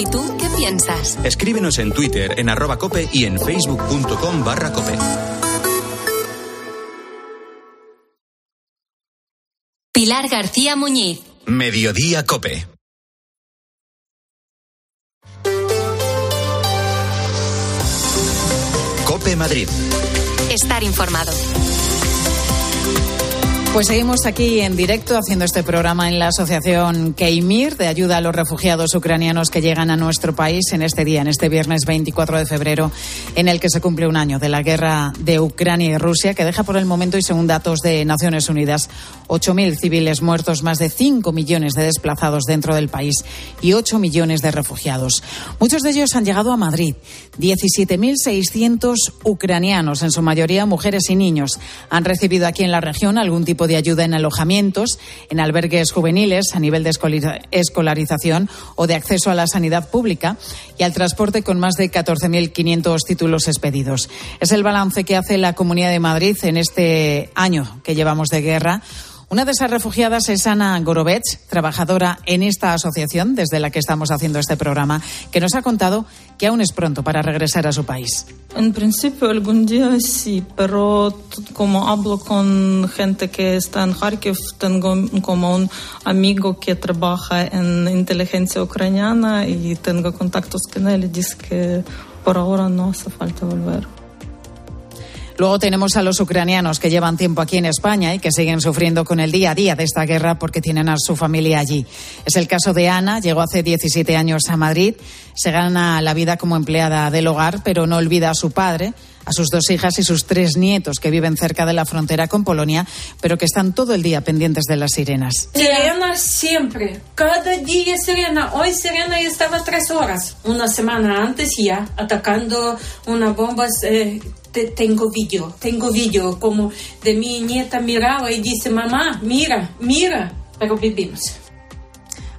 ¿Y tú qué piensas? Escríbenos en Twitter en arroba cope y en facebook.com barra cope. Pilar García Muñiz. Mediodía cope. Cope Madrid. Estar informado. Pues seguimos aquí en directo haciendo este programa en la asociación Keimir de ayuda a los refugiados ucranianos que llegan a nuestro país en este día, en este viernes 24 de febrero, en el que se cumple un año de la guerra de Ucrania y Rusia, que deja por el momento, y según datos de Naciones Unidas, 8.000 civiles muertos, más de 5 millones de desplazados dentro del país y 8 millones de refugiados. Muchos de ellos han llegado a Madrid. 17.600 ucranianos, en su mayoría mujeres y niños, han recibido aquí en la región algún tipo de ayuda en alojamientos, en albergues juveniles a nivel de escolarización o de acceso a la sanidad pública y al transporte con más de 14.500 títulos expedidos. Es el balance que hace la Comunidad de Madrid en este año que llevamos de guerra una de esas refugiadas es Ana Gorovets, trabajadora en esta asociación desde la que estamos haciendo este programa, que nos ha contado que aún es pronto para regresar a su país. En principio algún día sí, pero como hablo con gente que está en Kharkiv, tengo como un amigo que trabaja en inteligencia ucraniana y tengo contactos con él y dice que por ahora no hace falta volver. Luego tenemos a los ucranianos que llevan tiempo aquí en España y que siguen sufriendo con el día a día de esta guerra porque tienen a su familia allí. Es el caso de Ana, llegó hace 17 años a Madrid, se gana la vida como empleada del hogar, pero no olvida a su padre, a sus dos hijas y sus tres nietos que viven cerca de la frontera con Polonia, pero que están todo el día pendientes de las sirenas. Sirena siempre, cada día sirena. Hoy sirena estaba tres horas, una semana antes ya, atacando una bomba. Eh, tengo vídeo, tengo vídeo como de mi nieta miraba y dice, mamá, mira, mira, pero vivimos.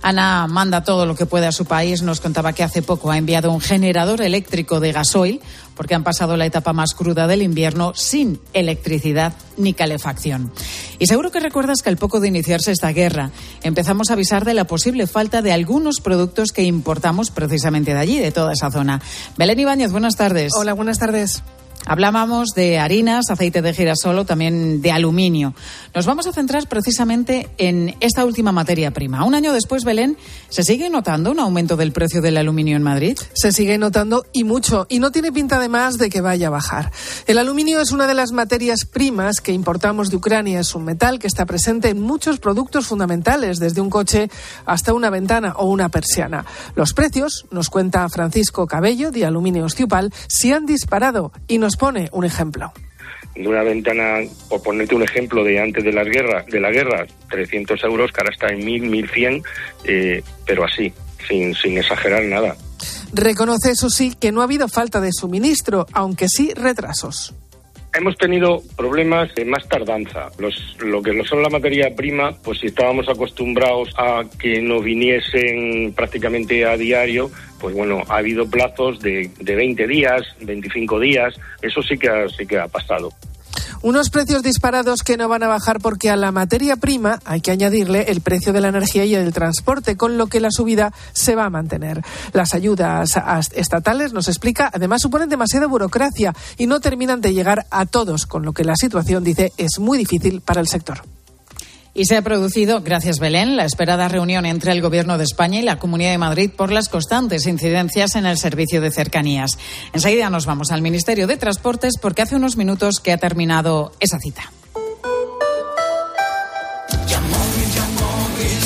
Ana manda todo lo que puede a su país. Nos contaba que hace poco ha enviado un generador eléctrico de gasoil porque han pasado la etapa más cruda del invierno sin electricidad ni calefacción. Y seguro que recuerdas que al poco de iniciarse esta guerra empezamos a avisar de la posible falta de algunos productos que importamos precisamente de allí, de toda esa zona. Belén Ibáñez, buenas tardes. Hola, buenas tardes. Hablábamos de harinas, aceite de girasol o también de aluminio. Nos vamos a centrar precisamente en esta última materia prima. Un año después, Belén, ¿se sigue notando un aumento del precio del aluminio en Madrid? Se sigue notando y mucho, y no tiene pinta además de que vaya a bajar. El aluminio es una de las materias primas que importamos de Ucrania. Es un metal que está presente en muchos productos fundamentales, desde un coche hasta una ventana o una persiana. Los precios, nos cuenta Francisco Cabello, de Aluminio Ciupal, se han disparado y nos pone un ejemplo de una ventana, por ponerte un ejemplo de antes de las guerras, de la guerra, 300 euros, que ahora está en 1000, 1100, eh, pero así, sin, sin exagerar nada. Reconoce, eso sí, que no ha habido falta de suministro, aunque sí retrasos. Hemos tenido problemas de más tardanza. Los, lo que no son la materia prima, pues si estábamos acostumbrados a que no viniesen prácticamente a diario, pues bueno, ha habido plazos de, de 20 días, 25 días, eso sí que sí que ha pasado. Unos precios disparados que no van a bajar porque a la materia prima hay que añadirle el precio de la energía y el transporte, con lo que la subida se va a mantener. Las ayudas estatales, nos explica, además suponen demasiada burocracia y no terminan de llegar a todos, con lo que la situación, dice, es muy difícil para el sector. Y se ha producido, gracias Belén, la esperada reunión entre el Gobierno de España y la Comunidad de Madrid por las constantes incidencias en el servicio de cercanías. Enseguida nos vamos al Ministerio de Transportes porque hace unos minutos que ha terminado esa cita.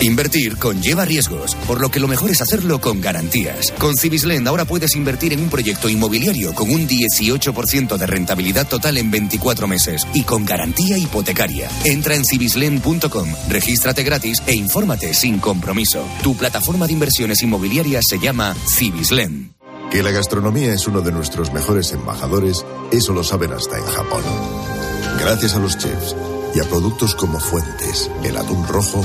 Invertir conlleva riesgos, por lo que lo mejor es hacerlo con garantías. Con Cibislend ahora puedes invertir en un proyecto inmobiliario con un 18% de rentabilidad total en 24 meses y con garantía hipotecaria. Entra en cibislend.com, regístrate gratis e infórmate sin compromiso. Tu plataforma de inversiones inmobiliarias se llama Cibislend. Que la gastronomía es uno de nuestros mejores embajadores, eso lo saben hasta en Japón. Gracias a los chefs y a productos como Fuentes, el atún rojo,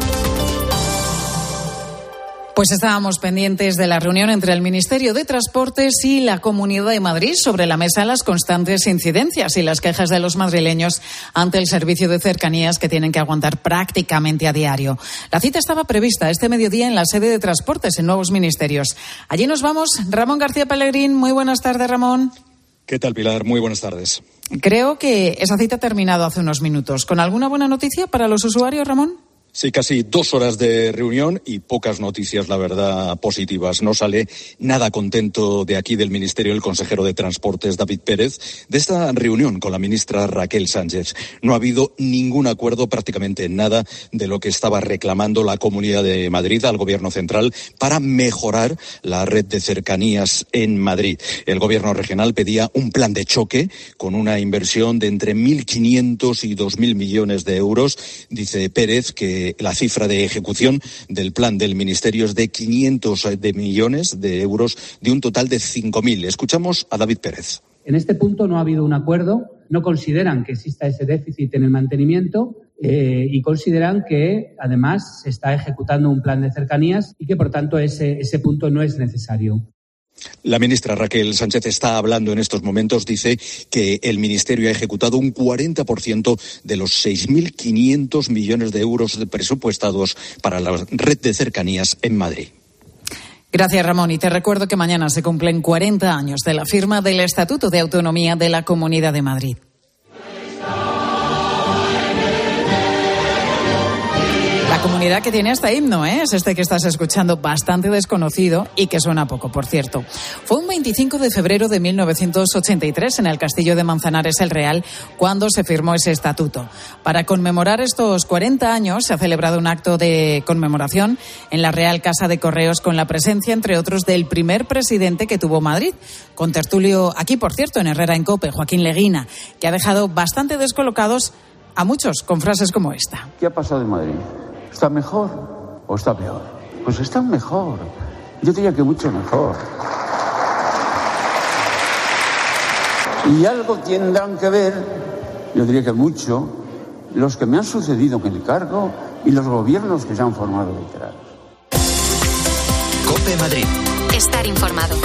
Pues estábamos pendientes de la reunión entre el Ministerio de Transportes y la Comunidad de Madrid sobre la mesa las constantes incidencias y las quejas de los madrileños ante el servicio de cercanías que tienen que aguantar prácticamente a diario. La cita estaba prevista este mediodía en la sede de Transportes en Nuevos Ministerios. Allí nos vamos. Ramón García Pellegrín, muy buenas tardes, Ramón. ¿Qué tal, Pilar? Muy buenas tardes. Creo que esa cita ha terminado hace unos minutos. ¿Con alguna buena noticia para los usuarios, Ramón? Sí, casi dos horas de reunión y pocas noticias, la verdad, positivas. No sale nada contento de aquí del Ministerio el consejero de Transportes, David Pérez, de esta reunión con la ministra Raquel Sánchez. No ha habido ningún acuerdo, prácticamente nada, de lo que estaba reclamando la Comunidad de Madrid al Gobierno central para mejorar la red de cercanías en Madrid. El Gobierno regional pedía un plan de choque con una inversión de entre 1.500 y 2.000 millones de euros. Dice Pérez que la cifra de ejecución del plan del Ministerio es de 500 de millones de euros de un total de 5.000. Escuchamos a David Pérez. En este punto no ha habido un acuerdo, no consideran que exista ese déficit en el mantenimiento eh, y consideran que además se está ejecutando un plan de cercanías y que por tanto ese, ese punto no es necesario. La ministra Raquel Sánchez está hablando en estos momentos. Dice que el Ministerio ha ejecutado un 40% de los 6.500 millones de euros presupuestados para la red de cercanías en Madrid. Gracias, Ramón. Y te recuerdo que mañana se cumplen 40 años de la firma del Estatuto de Autonomía de la Comunidad de Madrid. Comunidad que tiene hasta himno, ¿eh? es este que estás escuchando, bastante desconocido y que suena poco, por cierto. Fue un 25 de febrero de 1983 en el castillo de Manzanares el Real cuando se firmó ese estatuto. Para conmemorar estos 40 años se ha celebrado un acto de conmemoración en la Real Casa de Correos con la presencia, entre otros, del primer presidente que tuvo Madrid, con tertulio aquí, por cierto, en Herrera en Cope, Joaquín Leguina, que ha dejado bastante descolocados a muchos con frases como esta. ¿Qué ha pasado en Madrid? ¿Está mejor o está peor? Pues está mejor. Yo diría que mucho mejor. Y algo tendrán que ver, yo diría que mucho, los que me han sucedido en el cargo y los gobiernos que se han formado detrás. Cope Madrid. Estar informado.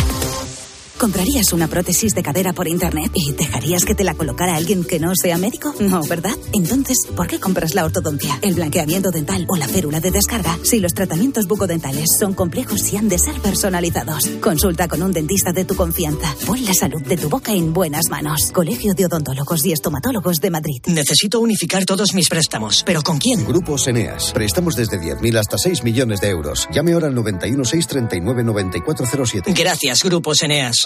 ¿Comprarías una prótesis de cadera por internet y dejarías que te la colocara alguien que no sea médico? No, ¿verdad? Entonces, ¿por qué compras la ortodoncia, el blanqueamiento dental o la férula de descarga si los tratamientos bucodentales son complejos y han de ser personalizados? Consulta con un dentista de tu confianza. Pon la salud de tu boca en buenas manos. Colegio de Odontólogos y Estomatólogos de Madrid. Necesito unificar todos mis préstamos, pero ¿con quién? Grupos Eneas. Préstamos desde 10.000 hasta 6 millones de euros. Llame ahora al 91 639 9407. Gracias, Grupos Eneas.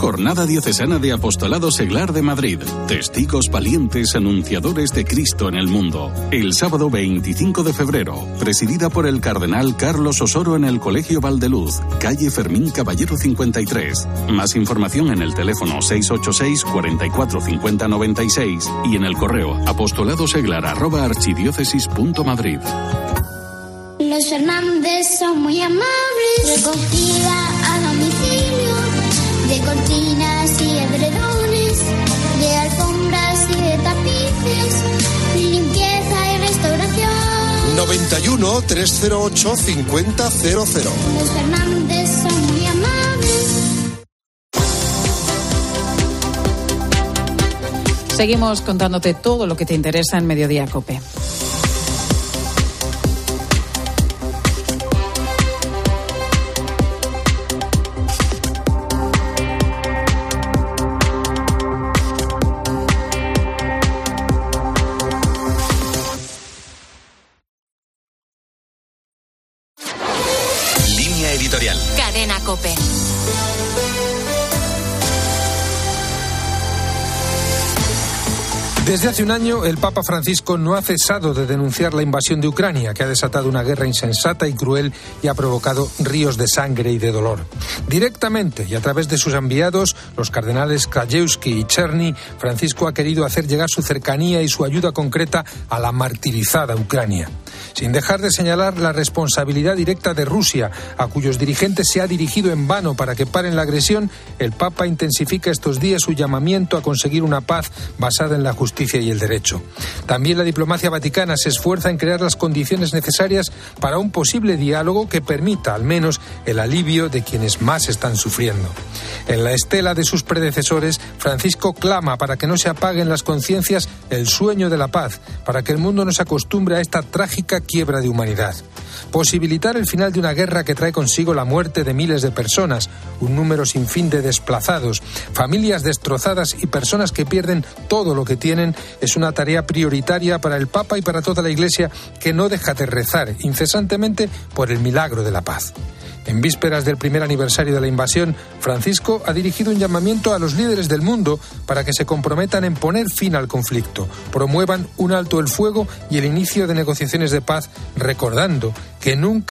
Jornada Diocesana de Apostolado Seglar de Madrid. Testigos valientes anunciadores de Cristo en el mundo. El sábado 25 de febrero, presidida por el cardenal Carlos Osoro en el Colegio Valdeluz, calle Fermín Caballero 53. Más información en el teléfono 686 44 50 96 y en el correo apostoladoseglar arroba archidiócesis.madrid. Los Fernández son muy amables. Recogida de cortinas y edredones, de alfombras y de tapices, limpieza y restauración. 91 308 5000. Los Fernández son muy amables. Seguimos contándote todo lo que te interesa en Mediodía Cope. Hace un año, el Papa Francisco no ha cesado de denunciar la invasión de Ucrania, que ha desatado una guerra insensata y cruel y ha provocado ríos de sangre y de dolor. Directamente y a través de sus enviados, los cardenales Krajewski y Cherny, Francisco ha querido hacer llegar su cercanía y su ayuda concreta a la martirizada Ucrania sin dejar de señalar la responsabilidad directa de Rusia, a cuyos dirigentes se ha dirigido en vano para que paren la agresión, el Papa intensifica estos días su llamamiento a conseguir una paz basada en la justicia y el derecho. También la diplomacia vaticana se esfuerza en crear las condiciones necesarias para un posible diálogo que permita al menos el alivio de quienes más están sufriendo. En la estela de sus predecesores, Francisco clama para que no se apaguen las conciencias el sueño de la paz, para que el mundo no se acostumbre a esta trágica quiebra de humanidad. Posibilitar el final de una guerra que trae consigo la muerte de miles de personas, un número sin fin de desplazados, familias destrozadas y personas que pierden todo lo que tienen es una tarea prioritaria para el Papa y para toda la Iglesia que no deja de rezar incesantemente por el milagro de la paz. En vísperas del primer aniversario de la invasión, Francisco ha dirigido un llamamiento a los líderes del mundo para que se comprometan en poner fin al conflicto, promuevan un alto el fuego y el inicio de negociaciones de paz, recordando que nunca